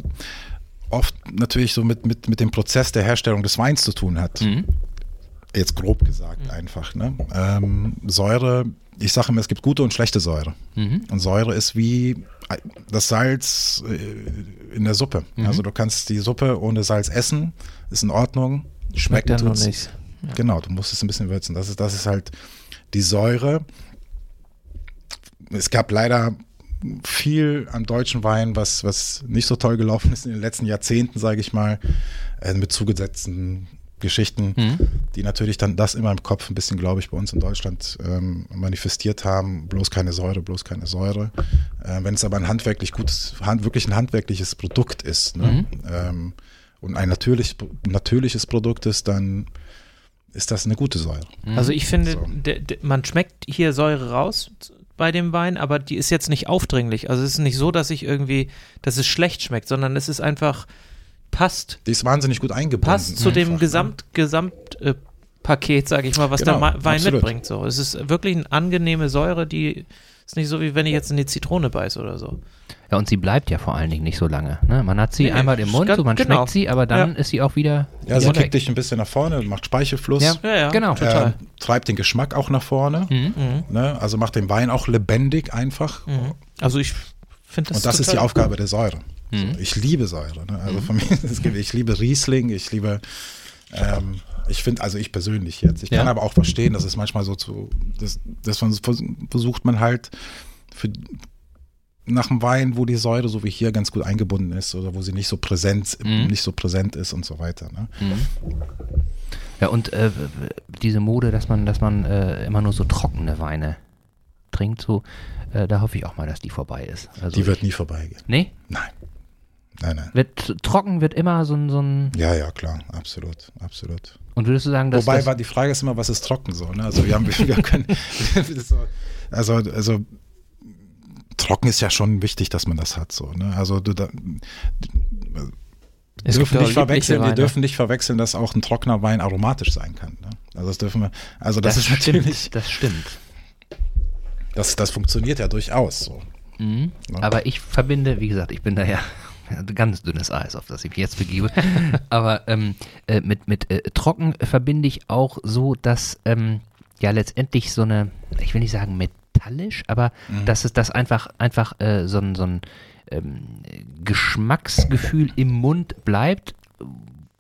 oft natürlich so mit, mit, mit dem Prozess der Herstellung des Weins zu tun hat. Mhm. Jetzt grob gesagt einfach. Ne? Ähm, Säure, ich sage immer, es gibt gute und schlechte Säure. Mhm. Und Säure ist wie das Salz äh, in der Suppe. Mhm. Also du kannst die Suppe ohne Salz essen, ist in Ordnung. Schmeckt Schmecken dann noch nicht. Genau, du musst es ein bisschen würzen. Das ist, das ist halt die Säure. Es gab leider viel am deutschen Wein, was, was nicht so toll gelaufen ist in den letzten Jahrzehnten, sage ich mal, äh, mit zugesetzten Geschichten, Mhm. die natürlich dann das immer im Kopf ein bisschen, glaube ich, bei uns in Deutschland ähm, manifestiert haben. Bloß keine Säure, bloß keine Säure. Äh, wenn es aber ein handwerklich gutes, hand, wirklich ein handwerkliches Produkt ist ne? ähm, und ein natürlich, natürliches Produkt ist, dann ist das eine gute Säure. Also ich finde, So. man schmeckt hier Säure raus bei dem Wein, aber die ist jetzt nicht aufdringlich. Also es ist nicht so, dass ich irgendwie, dass es schlecht schmeckt, sondern es ist einfach passt, Die ist wahnsinnig gut eingebunden. passt zu dem einfach, ne? Gesamt, Gesamt äh, Paket, sage ich mal, was Genau, der Ma- Wein absolut. mitbringt. So, es ist wirklich eine angenehme Säure, die ist nicht so wie wenn ich jetzt in die Zitrone beiße oder so. Ja, und sie bleibt ja vor allen Dingen nicht so lange. Ne? Man hat sie Nee, einmal im Mund, so man genau. schmeckt sie, aber dann Ja. ist sie auch wieder. Ja, sie kickt dich ein bisschen nach vorne, macht Speichelfluss. Ja. Ja, ja, Genau. total. äh, treibt den Geschmack auch nach vorne. Mhm. Mhm. Ne? Also macht den Wein auch lebendig einfach. Mhm. Also ich finde das Und das ist die Aufgabe der Säure. Mhm. Ich liebe Säure. Ne? Also von mir, es gibt, ich liebe Riesling, ich liebe, ähm, ich finde, also ich persönlich jetzt. Ich kann Ja. aber auch verstehen, dass es manchmal so zu, das, das man vers- versucht man halt für, nach dem Wein, wo die Säure so wie hier ganz gut eingebunden ist oder wo sie nicht so präsent, Mhm. nicht so präsent ist und so weiter. Ne? Mhm. Ja, und äh, diese Mode, dass man, dass man äh, immer nur so trockene Weine trinkt, so, äh, da hoffe ich auch mal, dass die vorbei ist. Also Die wird ich, nie vorbeigehen. Nee? Nein. Nein, nein. Wird, trocken wird immer so ein, so ein. Ja, ja, klar, absolut, absolut. Und würdest du sagen, dass. Wobei das, war die Frage ist immer, was ist trocken so? Ne? Also wir haben, wir können, so, also, also trocken ist ja schon wichtig, dass man das hat so. Ne? Also du, da, wir Es dürfen nicht verwechseln, wir dürfen nicht verwechseln, dass auch ein trockener Wein aromatisch sein kann. Ne? Also das dürfen wir, also das, ist stimmt, natürlich, Das stimmt. das, das funktioniert ja durchaus so. Mhm. Ja. Aber ich verbinde, wie gesagt, ich bin da ja ganz dünnes Eis, auf das ich mich jetzt begebe. Aber ähm, äh, mit, mit äh, trocken verbinde ich auch so, dass ähm, ja letztendlich so eine, ich will nicht sagen metallisch, aber Mhm. dass es das einfach, einfach äh, so ein, so ein ähm, Geschmacksgefühl im Mund bleibt,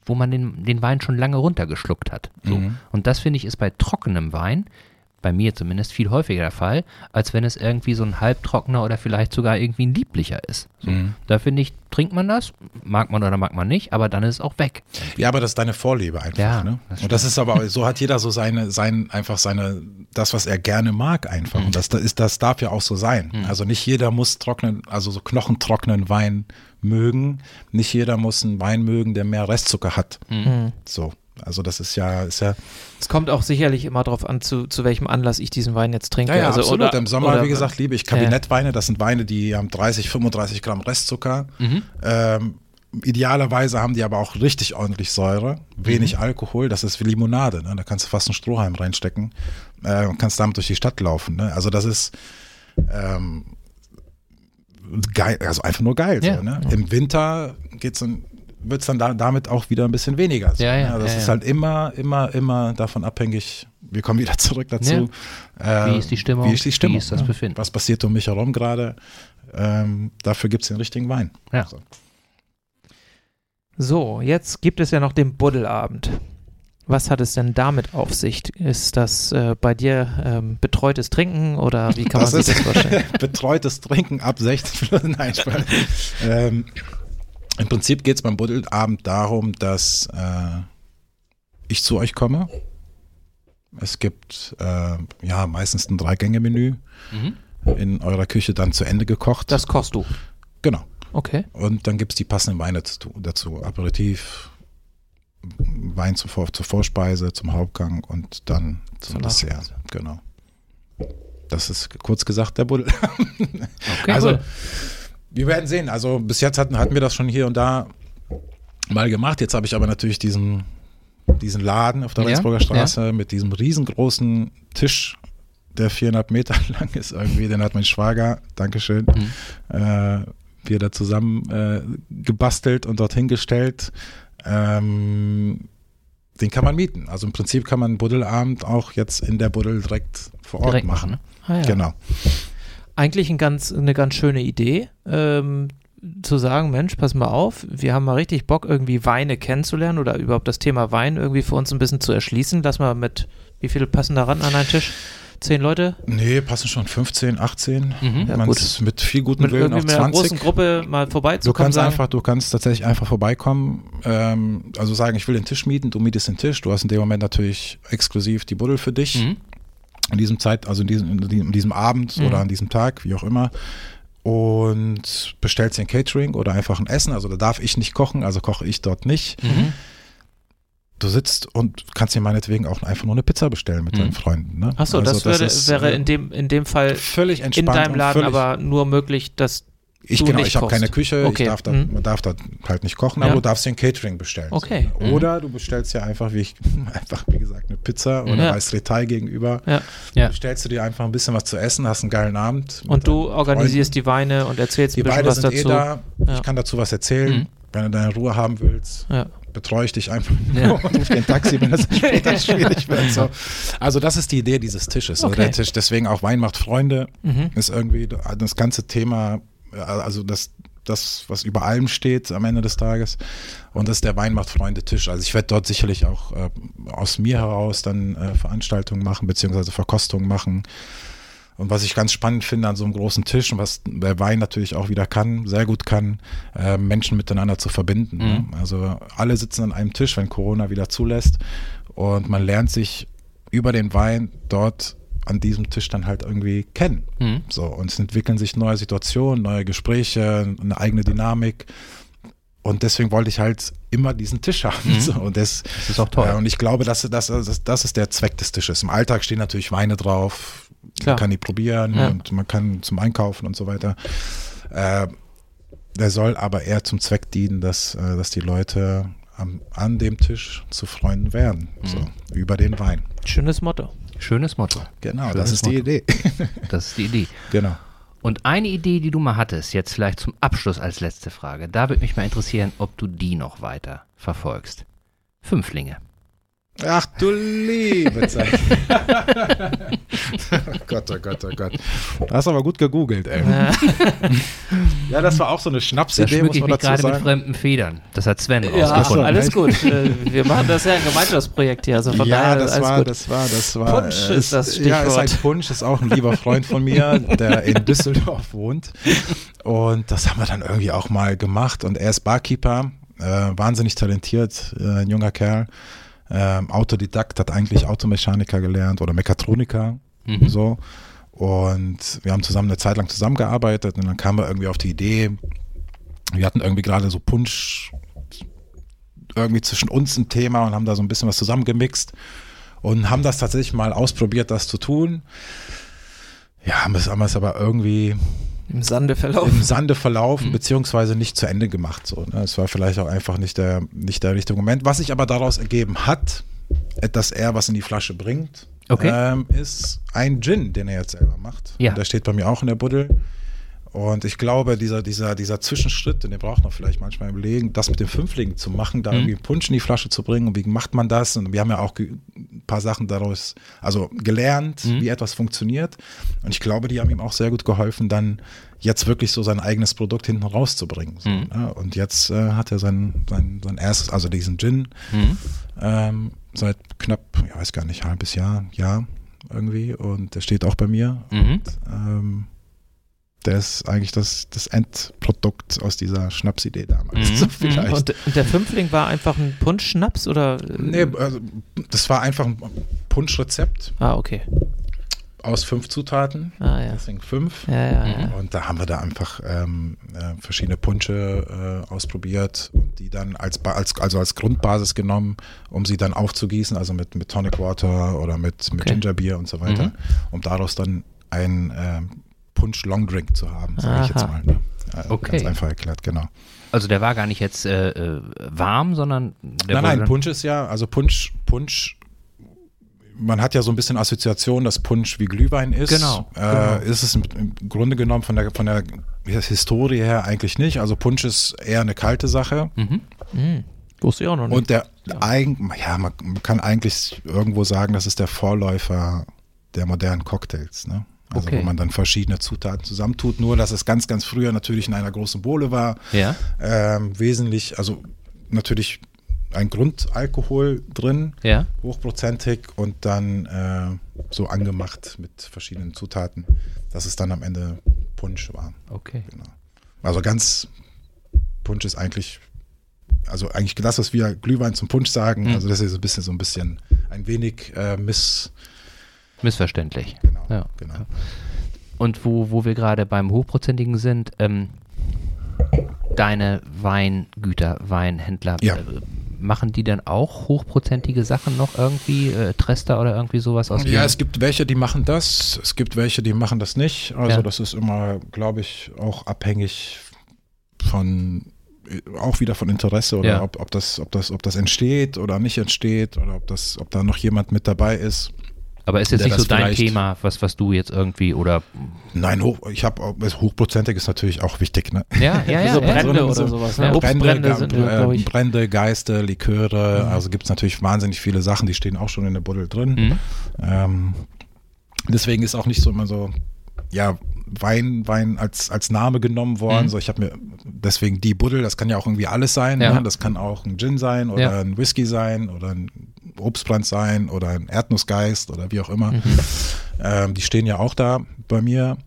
wo man den, den Wein schon lange runtergeschluckt hat. So. Mhm. Und das finde ich ist bei trockenem Wein, bei mir zumindest, viel häufiger der Fall, als wenn es irgendwie so ein halbtrockener oder vielleicht sogar irgendwie ein lieblicher ist. So. Mhm. Da finde ich, trinkt man das, mag man oder mag man nicht, aber dann ist es auch weg. Ja, aber das ist deine Vorliebe einfach. Ja, ne? das Und das ist aber, so hat jeder so seine, sein, einfach seine, das, was er gerne mag einfach. Und das, das ist, das darf ja auch so sein. Also nicht jeder muss trocknen, also so knochentrockenen Wein mögen. Nicht jeder muss einen Wein mögen, der mehr Restzucker hat. Mhm. So. Also das ist ja, ist ja, Es kommt auch sicherlich immer darauf an, zu, zu welchem Anlass ich diesen Wein jetzt trinke. ja, ja also, absolut. Oder, Im Sommer, oder, wie gesagt, liebe ich Kabinettweine. Das sind Weine, die haben 30, 35 Gramm Restzucker. Mhm. Ähm, idealerweise haben die aber auch richtig ordentlich Säure, wenig Alkohol, das ist wie Limonade, ne? da kannst du fast einen Strohhalm reinstecken äh, und kannst damit durch die Stadt laufen. Ne? Also das ist ähm, geil, also einfach nur geil. Ja. So, ne? Im Winter geht's dann wird es dann da, damit auch wieder ein bisschen weniger. So, Ja, ja, ne? Das ja, ist ja. halt immer, immer, immer davon abhängig. Wir kommen wieder zurück dazu. Äh, Wie ist die Stimmung? Wie ist die Stimmung? Wie ist das ne? Befinden? Was passiert um mich herum gerade? Ähm, dafür gibt es den richtigen Wein. Ja. So. So, jetzt gibt es ja noch den Buddelabend. Was hat es denn damit auf sich? Ist das äh, bei dir ähm, betreutes Trinken oder wie kann Das man sich das vorstellen? Betreutes Trinken ab 16 Nein, Spaß. ähm, Im Prinzip geht es beim Buddelabend darum, dass äh, ich zu euch komme. Es gibt äh, ja meistens ein Drei-Gänge-Menü Mhm. in eurer Küche dann zu Ende gekocht. Das kochst du. genau. Okay. Und dann gibt es die passenden Weine dazu. Aperitif, Wein zur, Vor zur Vorspeise, zum Hauptgang und dann zum Zur Dessert. Genau. Das ist kurz gesagt der Buddel. Okay, also, cool. Wir werden sehen. Also, bis jetzt hatten, hatten wir das schon hier und da mal gemacht. Jetzt habe ich aber natürlich diesen, diesen Laden auf der Ja, Rendsburger Straße mit diesem riesengroßen Tisch, der viereinhalb Meter lang ist irgendwie. Den hat mein Schwager, Dankeschön, Mhm. äh, wir da zusammen äh, gebastelt und dorthin gestellt. Ähm, den kann man mieten. Also im Prinzip kann man einen Buddelabend auch jetzt in der Buddel direkt vor Ort Direkt machen. machen. Ne? Ah, ja. Genau. Eigentlich ein ganz, eine ganz schöne Idee, ähm, zu sagen, Mensch, pass mal auf, wir haben mal richtig Bock, irgendwie Weine kennenzulernen oder überhaupt das Thema Wein irgendwie für uns ein bisschen zu erschließen. Lass mal mit, wie viele passen da ran an einen Tisch? Zehn Leute? Nee, passen schon 15, 18. Mhm. Ja, Man gut. ist mit viel guten Mit Willen irgendwie auch mit einer großen 20. Gruppe mal Du vorbeizukommen. kannst sagen, einfach, du kannst tatsächlich einfach vorbeikommen, ähm, also sagen, ich will den Tisch mieten, du mietest den Tisch, du hast in dem Moment natürlich exklusiv die Buddel für dich. Mhm. In diesem Zeit, also in diesem, in diesem- in Abend Mhm. oder an diesem Tag, wie auch immer. Und bestellst dir ein Catering oder einfach ein Essen. Also da darf ich nicht kochen, also koche ich dort nicht. Mhm. Du sitzt und kannst dir meinetwegen auch einfach nur eine Pizza bestellen mit Mhm. deinen Freunden. Ne? Achso, also das, wäre, ist, wäre in, dem, in dem Fall völlig in entspannt. deinem und Laden aber nur möglich, dass ich du genau, ich habe keine Küche, Okay, ich darf da, mhm. man darf da halt nicht kochen, Ja. aber du darfst dir ein Catering bestellen. Okay, So. mhm. Oder du bestellst dir einfach, wie ich, einfach, wie gesagt, eine Pizza oder Ja. weißt Detail gegenüber. Ja. Ja. Bestellst du dir einfach ein bisschen was zu essen, hast einen geilen Abend. und du organisierst die Weine und erzählst Die ein bisschen was sind dazu. eh da. Ja. Ich kann dazu was erzählen. Mhm. Wenn du deine Ruhe haben willst, Ja. betreue ich dich einfach Ja. und ruf den Taxi, wenn das später schwierig wird. So. Also das ist die Idee dieses Tisches. Also Okay. der Tisch, deswegen auch Wein macht Freunde, Mhm. ist irgendwie das ganze Thema, also das, das, was über allem steht am Ende des Tages. Und das ist der Wein macht Freunde Tisch. Also ich werde dort sicherlich auch äh, aus mir heraus dann äh, Veranstaltungen machen, beziehungsweise Verkostungen machen. Und was ich ganz spannend finde an so einem großen Tisch und was der Wein natürlich auch wieder kann, sehr gut kann, äh, Menschen miteinander zu verbinden. Ne? Also alle sitzen an einem Tisch, wenn Corona wieder zulässt und man lernt sich über den Wein dort an diesem Tisch dann halt irgendwie kennen. Mhm. So, und es entwickeln sich neue Situationen, neue Gespräche, eine eigene Dynamik. Und deswegen wollte ich halt immer diesen Tisch haben. Mhm. So, und das, Das ist auch toll. ja, und ich glaube, dass, dass, dass, das ist der Zweck des Tisches. Im Alltag stehen natürlich Weine drauf, Klar. man kann die probieren Ja. und man kann zum Einkaufen und so weiter. Äh, der soll aber eher zum Zweck dienen, dass, äh, dass die Leute am, an dem Tisch zu Freunden werden. So, über den Wein. Schönes Motto. Schönes Motto. Genau, Schönes das ist die Motto. Idee. Das ist die Idee. genau. Und eine Idee, die du mal hattest, jetzt vielleicht zum Abschluss als letzte Frage, da würde mich mal interessieren, ob du die noch weiter verfolgst. Fünflinge. Ach du liebe Zeit. oh Gott, oh Gott, oh Gott. Du hast aber gut gegoogelt, ey. Ja. Ja, das war auch so eine Da Schnapsidee, schmücke muss ich man mich dazu gerade mit sagen. fremden Federn. Das hat Sven Ja, rausgefunden. alles gut. Äh, Wir machen das ja ein Gemeinschaftsprojekt hier. Also von ja, daher das war, gut. das war, das war. Punsch äh, ist das Ja, ist ein Stichwort. Punsch, ist auch ein lieber Freund von mir, der in Düsseldorf wohnt. Und das haben wir dann irgendwie auch mal gemacht. Und er ist Barkeeper, äh, wahnsinnig talentiert, äh, ein junger Kerl. Ähm, Autodidakt, hat eigentlich Automechaniker gelernt oder Mechatroniker. Mhm. So. Und wir haben zusammen eine Zeit lang zusammengearbeitet und dann kamen wir irgendwie auf die Idee, wir hatten irgendwie gerade so Punsch irgendwie zwischen uns ein Thema und haben da so ein bisschen was zusammengemixt und haben das tatsächlich mal ausprobiert, das zu tun. Ja, haben es haben es aber irgendwie Im Sande verlaufen. im Sande verlaufen, Mhm. beziehungsweise nicht zu Ende gemacht. So, ne? Es war vielleicht auch einfach nicht der, nicht der richtige Moment. Was sich aber daraus ergeben hat, dass er was in die Flasche bringt, Okay. ähm, ist ein Gin, den er jetzt selber macht. Ja. Und der steht bei mir auch in der Buddel. Und ich glaube, dieser, dieser, dieser Zwischenschritt, den braucht man vielleicht manchmal im Leben, das mit dem Fünflingen zu machen, da Mhm. irgendwie einen Punsch in die Flasche zu bringen. Und wie macht man das? Und wir haben ja auch ein paar Sachen daraus, also gelernt, Mhm. wie etwas funktioniert. Und ich glaube, die haben ihm auch sehr gut geholfen, dann jetzt wirklich so sein eigenes Produkt hinten rauszubringen. So, Mhm. ne? Und jetzt äh, hat er sein, sein, sein erstes, also diesen Gin, Mhm. ähm, seit knapp, ich weiß gar nicht, halbes Jahr, Jahr irgendwie. Und der steht auch bei mir. Mhm. Ähm, der ist eigentlich das, das Endprodukt aus dieser Schnapsidee damals. Mhm. So vielleicht. Und, und der Fünfling war einfach ein Punschschnaps oder? nee, also, das war einfach ein Punschrezept Ah, okay. aus fünf Zutaten. Ah, ja. Deswegen fünf. Ja, ja, ja. Und da haben wir da einfach ähm, äh, verschiedene Punsche äh, ausprobiert und die dann als, Ba- als, also als Grundbasis genommen, um sie dann aufzugießen, also mit, mit Tonic Water oder mit, mit Okay. Ginger Beer und so weiter, Mhm. um daraus dann ein ähm, Punsch Long Drink zu haben, sage ich jetzt mal. Ne? Äh, Okay. Ganz einfach erklärt, genau. Also der war gar nicht jetzt äh, äh, warm, sondern der nein, nein, Punsch ist ja, also Punsch, Punsch, man hat ja so ein bisschen Assoziation, dass Punsch wie Glühwein ist. Genau, Äh, genau. Ist es im, im Grunde genommen von der, von der Historie her eigentlich nicht. Also Punsch ist eher eine kalte Sache. Mhm. Hm. Wusste ich auch noch nicht. Und der eigen, ja, man, man kann eigentlich irgendwo sagen, das ist der Vorläufer der modernen Cocktails, ne? Also Okay. wo man dann verschiedene Zutaten zusammentut, nur dass es ganz, ganz früher natürlich in einer großen Bohle war. Ja. Ähm, wesentlich, also natürlich ein Grundalkohol drin, Ja. hochprozentig und dann äh, so angemacht mit verschiedenen Zutaten, dass es dann am Ende Punsch war. Okay. Genau. Also ganz Punsch ist eigentlich, also eigentlich das, was wir Glühwein zum Punsch sagen, Mhm. also das ist so ein bisschen so ein bisschen ein wenig äh, miss, Missverständlich. genau, Ja. genau. Und wo, wo wir gerade beim Hochprozentigen sind, ähm, deine Weingüter, Weinhändler, Ja. äh, machen die dann auch hochprozentige Sachen noch irgendwie, äh, Trester oder irgendwie sowas aus Ja, es gibt welche, die machen das, es gibt welche, die machen das nicht. Also Ja. das ist immer, glaube ich, auch abhängig von auch wieder von Interesse oder Ja. ob, ob das, ob das, ob das entsteht oder nicht entsteht oder ob das, ob da noch jemand mit dabei ist. Aber ist jetzt nicht so dein Thema, was, was du jetzt irgendwie oder Nein, hoch, ich habe hochprozentig ist natürlich auch wichtig, ne? ja, ja, ja, so. Brände so- oder so- sowas. Ne? Obstbrände Ge- sind, äh. Brände, Geiste, Liköre, Mhm. also gibt es natürlich wahnsinnig viele Sachen, die stehen auch schon in der Buddel drin. Mhm. Ähm, deswegen ist auch nicht so immer so, ja, Wein, Wein als, als Name genommen worden. Mhm. So, ich habe mir deswegen die Buddel, das kann ja auch irgendwie alles sein. Ja. Ne? Das kann auch ein Gin sein oder Ja. ein Whisky sein oder ein Obstbrand sein oder ein Erdnussgeist oder wie auch immer. Mhm. Ähm, die stehen ja auch da bei mir.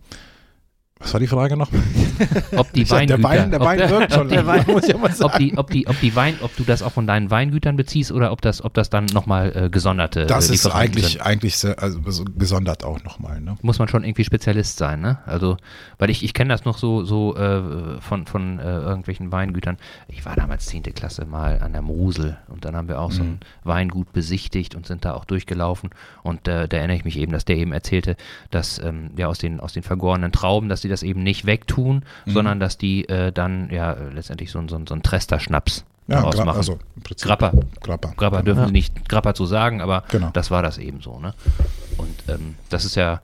Was war die Frage noch? Ob die sag, der Weingüter, Wein, der ob, Wein wirkt schon. der Wein- muss ich mal ob sagen. die, ob die, ob die Wein, ob du das auch von deinen Weingütern beziehst oder ob das, ob das dann nochmal äh, gesonderte das äh, ist eigentlich, sind. eigentlich also so gesondert auch nochmal. Ne? muss man schon irgendwie Spezialist sein, ne? Also, weil ich, ich kenne das noch so, so äh, von, von äh, irgendwelchen Weingütern. Ich war damals 10. Klasse mal an der Mosel und dann haben wir auch so ein Weingut besichtigt und sind da auch durchgelaufen. Und äh, da erinnere ich mich eben, dass der eben erzählte, dass ähm, ja aus den, aus den vergorenen Trauben, dass sie das eben nicht wegtun, sondern dass die äh, dann ja letztendlich so, ein- so, ein- so einen Trester-Schnaps Ja, daraus Gra machen. also im Prinzip. Grappa. Grappa. Grappa dürfen Ja. sie nicht Grappa zu sagen, aber Genau. das war das eben so, ne? Und ähm, das ist ja,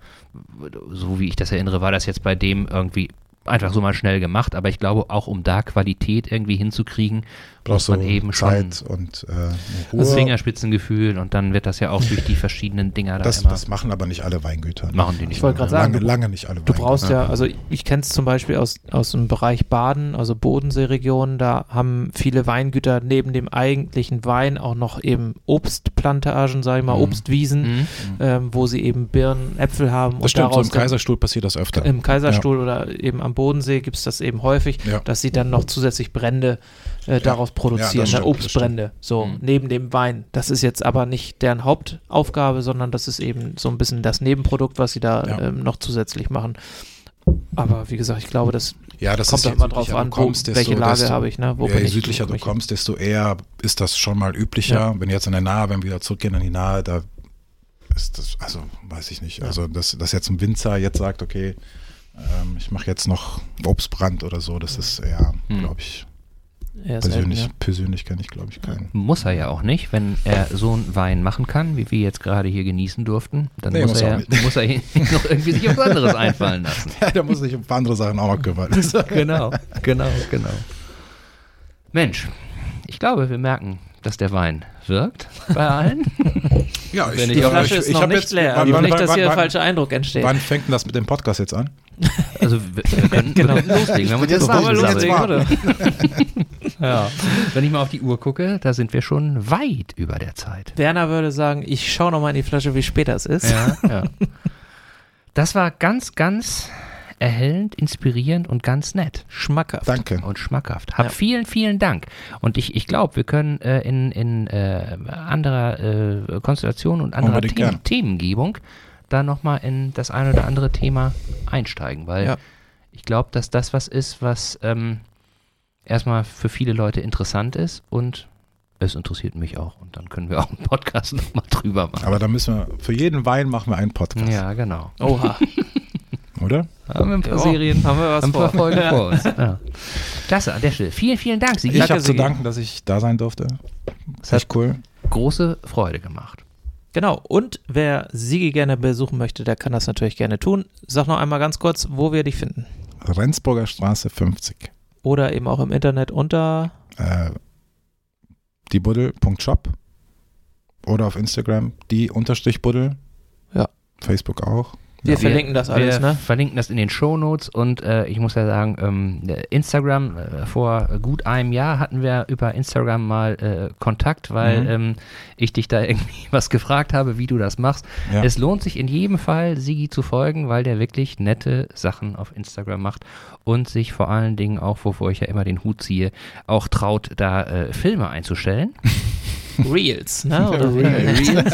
so wie ich das erinnere, war das jetzt bei dem irgendwie einfach so mal schnell gemacht, aber ich glaube auch, um da Qualität irgendwie hinzukriegen, Brauchst muss man eben schon Zeit und äh, das Ruhe. Fingerspitzengefühl und dann wird das ja auch durch die verschiedenen Dinger da Das, immer, das machen aber nicht alle Weingüter. machen die nicht. Ich wollte gerade sagen, lange, lange nicht alle Du brauchst Ja. ja, also ich kenne es zum Beispiel aus, aus dem Bereich Baden, also Bodenseeregion, da haben viele Weingüter neben dem eigentlichen Wein auch noch eben Obstplantagen, sage ich mal, Mhm. Obstwiesen, Mhm. ähm, wo sie eben Birnen, Äpfel haben Das und stimmt, so im dann- Kaiserstuhl passiert das öfter. im Kaiserstuhl oder eben am Bodensee gibt es das eben häufig, Ja. dass sie dann noch zusätzlich Brände äh, daraus produzieren, Ja, ne? Obstbrände, so Mhm. neben dem Wein. Das ist jetzt aber nicht deren Hauptaufgabe, sondern das ist eben so ein bisschen das Nebenprodukt, was sie da Ja. ähm, noch zusätzlich machen. Aber wie gesagt, ich glaube, das ja, das kommt doch immer drauf an, du wo, kommst, desto- welche Lage habe ich, ne? Wo je ich, südlicher du wo ich- kommst, desto eher ist das schon mal üblicher. Ja. Wenn jetzt in der Nahe, wenn wir wieder zurückgehen in die Nahe, da ist das, also weiß ich nicht. Ja. Also, dass, dass jetzt ein Winzer jetzt sagt, okay, ähm, ich mache jetzt noch Obstbrand oder so, das ist eher, Mhm. glaube ich, Selten, persönlich, ja. persönlich kenne ich, glaube ich, keinen. Muss er ja auch nicht, wenn er so einen Wein machen kann, wie wir jetzt gerade hier genießen durften, dann Nee, muss, muss er, muss er noch irgendwie sich was anderes einfallen lassen. Ja, da muss ich um ein paar andere Sachen auch noch kümmern. genau, genau, genau. Mensch, ich glaube, wir merken, dass der Wein wirkt bei allen. ja, Wenn Die ich- ja, Flasche ich- ist ich noch nicht jetzt- leer. wann- wann- nicht, wann- dass hier ein wann- falscher Eindruck entsteht. Wann fängt denn das mit dem Podcast jetzt an? Also wir, wir, können, Genau. wir können loslegen. Wir haben uns Jetzt jetzt machen wir los, zusammengesammelt. jetzt warten. Ja. Wenn ich mal auf die Uhr gucke, da sind wir schon weit über der Zeit. Werner würde sagen, ich schaue noch mal in die Flasche, wie spät das ist. Ja, ja. Das war ganz, ganz erhellend, inspirierend und ganz nett. Schmackhaft. Danke. Und schmackhaft. Hab Ja. vielen, vielen Dank. Und ich, ich glaube, wir können äh, in, in äh, anderer äh, Konstellation und anderer Themen. Themengebung da nochmal in das ein oder andere Thema einsteigen, weil Ja. ich glaube, dass das was ist, was ähm, erstmal für viele Leute interessant ist und es interessiert mich auch. Und dann können wir auch einen Podcast nochmal drüber machen. Aber da müssen wir, für jeden Wein machen wir einen Podcast, Ja, genau. Oha. oder? Haben wir ein paar Ja, Serien, haben wir was ein paar vor. Folgen vor uns. Ja. Klasse, an der Stelle. Vielen, vielen Dank, Sigi. Ich habe zu danken, dass ich da sein durfte. Hat Echt cool. große Freude gemacht. Genau. Und wer Sigi gerne besuchen möchte, der kann das natürlich gerne tun. Sag noch einmal ganz kurz, wo wir dich finden. Rendsburger Straße 50. Oder eben auch im Internet unter. Äh, diebuddel.shop oder auf Instagram die Unterstrich Buddel. Ja. Facebook auch. Wir Ja. verlinken das alles, wir ne? verlinken das in den Shownotes und äh, ich muss ja sagen, ähm, äh, Instagram, äh, vor gut einem Jahr hatten wir über Instagram mal äh, Kontakt, weil Mhm. ähm, ich dich da irgendwie was gefragt habe, wie du das machst. Ja. Es lohnt sich in jedem Fall, Sigi zu folgen, weil der wirklich nette Sachen auf Instagram macht und sich vor allen Dingen auch, wovor ich ja immer den Hut ziehe, auch traut, da äh, Filme einzustellen. Reels, ne? Oder Reels.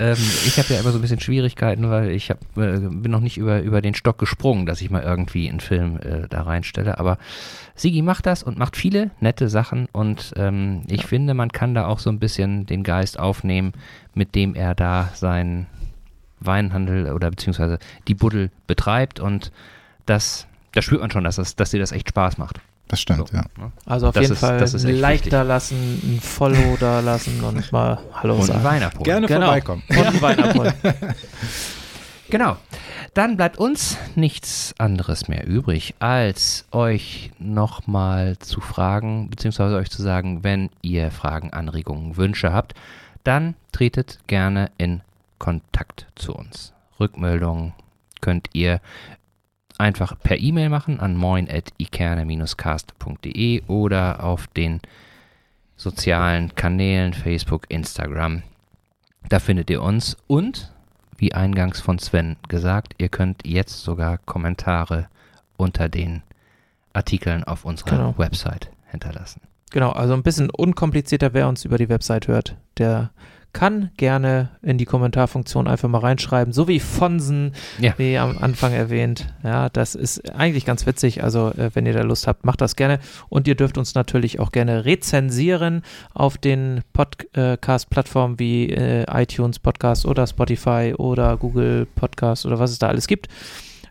ähm, ich habe ja immer so ein bisschen Schwierigkeiten, weil ich hab, äh, bin noch nicht über, über den Stock gesprungen, dass ich mal irgendwie einen Film äh, da reinstelle. Aber Sigi macht das und macht viele nette Sachen und ähm, ich finde, man kann da auch so ein bisschen den Geist aufnehmen, mit dem er da seinen Weinhandel oder beziehungsweise die Buddel betreibt und das, da spürt man schon, dass, das, dass dir das echt Spaß macht. Das stimmt, So, ja. ne? Also auf Das jeden ist- Fall ein Like wichtig. da lassen, ein Follow da lassen und mal Hallo Und ein sagen. Wein abholen. Gerne Genau. vorbeikommen. Und ein Wein abholen. Genau. Dann bleibt uns nichts anderes mehr übrig, als euch nochmal zu fragen, beziehungsweise euch zu sagen, wenn ihr Fragen, Anregungen, Wünsche habt, dann tretet gerne in Kontakt zu uns. Rückmeldungen könnt ihr einfach per E-Mail machen an moin.ikerne-cast.de oder auf den sozialen Kanälen Facebook, Instagram. Da findet ihr uns und wie eingangs von Sven gesagt, ihr könnt jetzt sogar Kommentare unter den Artikeln auf unserer Genau. Website hinterlassen. Genau, also ein bisschen unkomplizierter, wer uns über die Website hört, der kann gerne in die Kommentarfunktion einfach mal reinschreiben, so wie Fonsen, Ja. wie am Anfang erwähnt. Ja, das ist eigentlich ganz witzig. Also, äh, wenn ihr da Lust habt, macht das gerne. Und ihr dürft uns natürlich auch gerne rezensieren auf den Podcast-Plattformen wie äh, iTunes Podcast oder Spotify oder Google Podcast oder was es da alles gibt.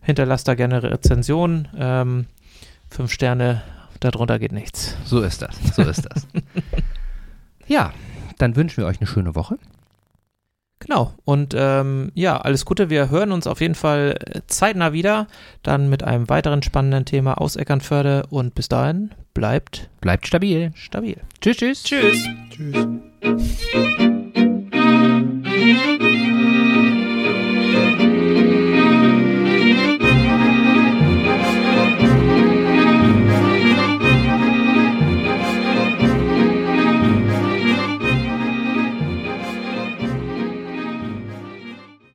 Hinterlasst da gerne Rezensionen. Ähm, fünf Sterne, darunter geht nichts. So ist das. So ist das. ja, dann wünschen wir euch eine schöne Woche. Genau. Und ähm, ja, alles Gute. Wir hören uns auf jeden Fall äh, zeitnah wieder. Dann mit einem weiteren spannenden Thema aus Eckernförde. Und bis dahin bleibt. Bleibt stabil. Stabil. Tschüss, tschüss. Tschüss. Tschüss.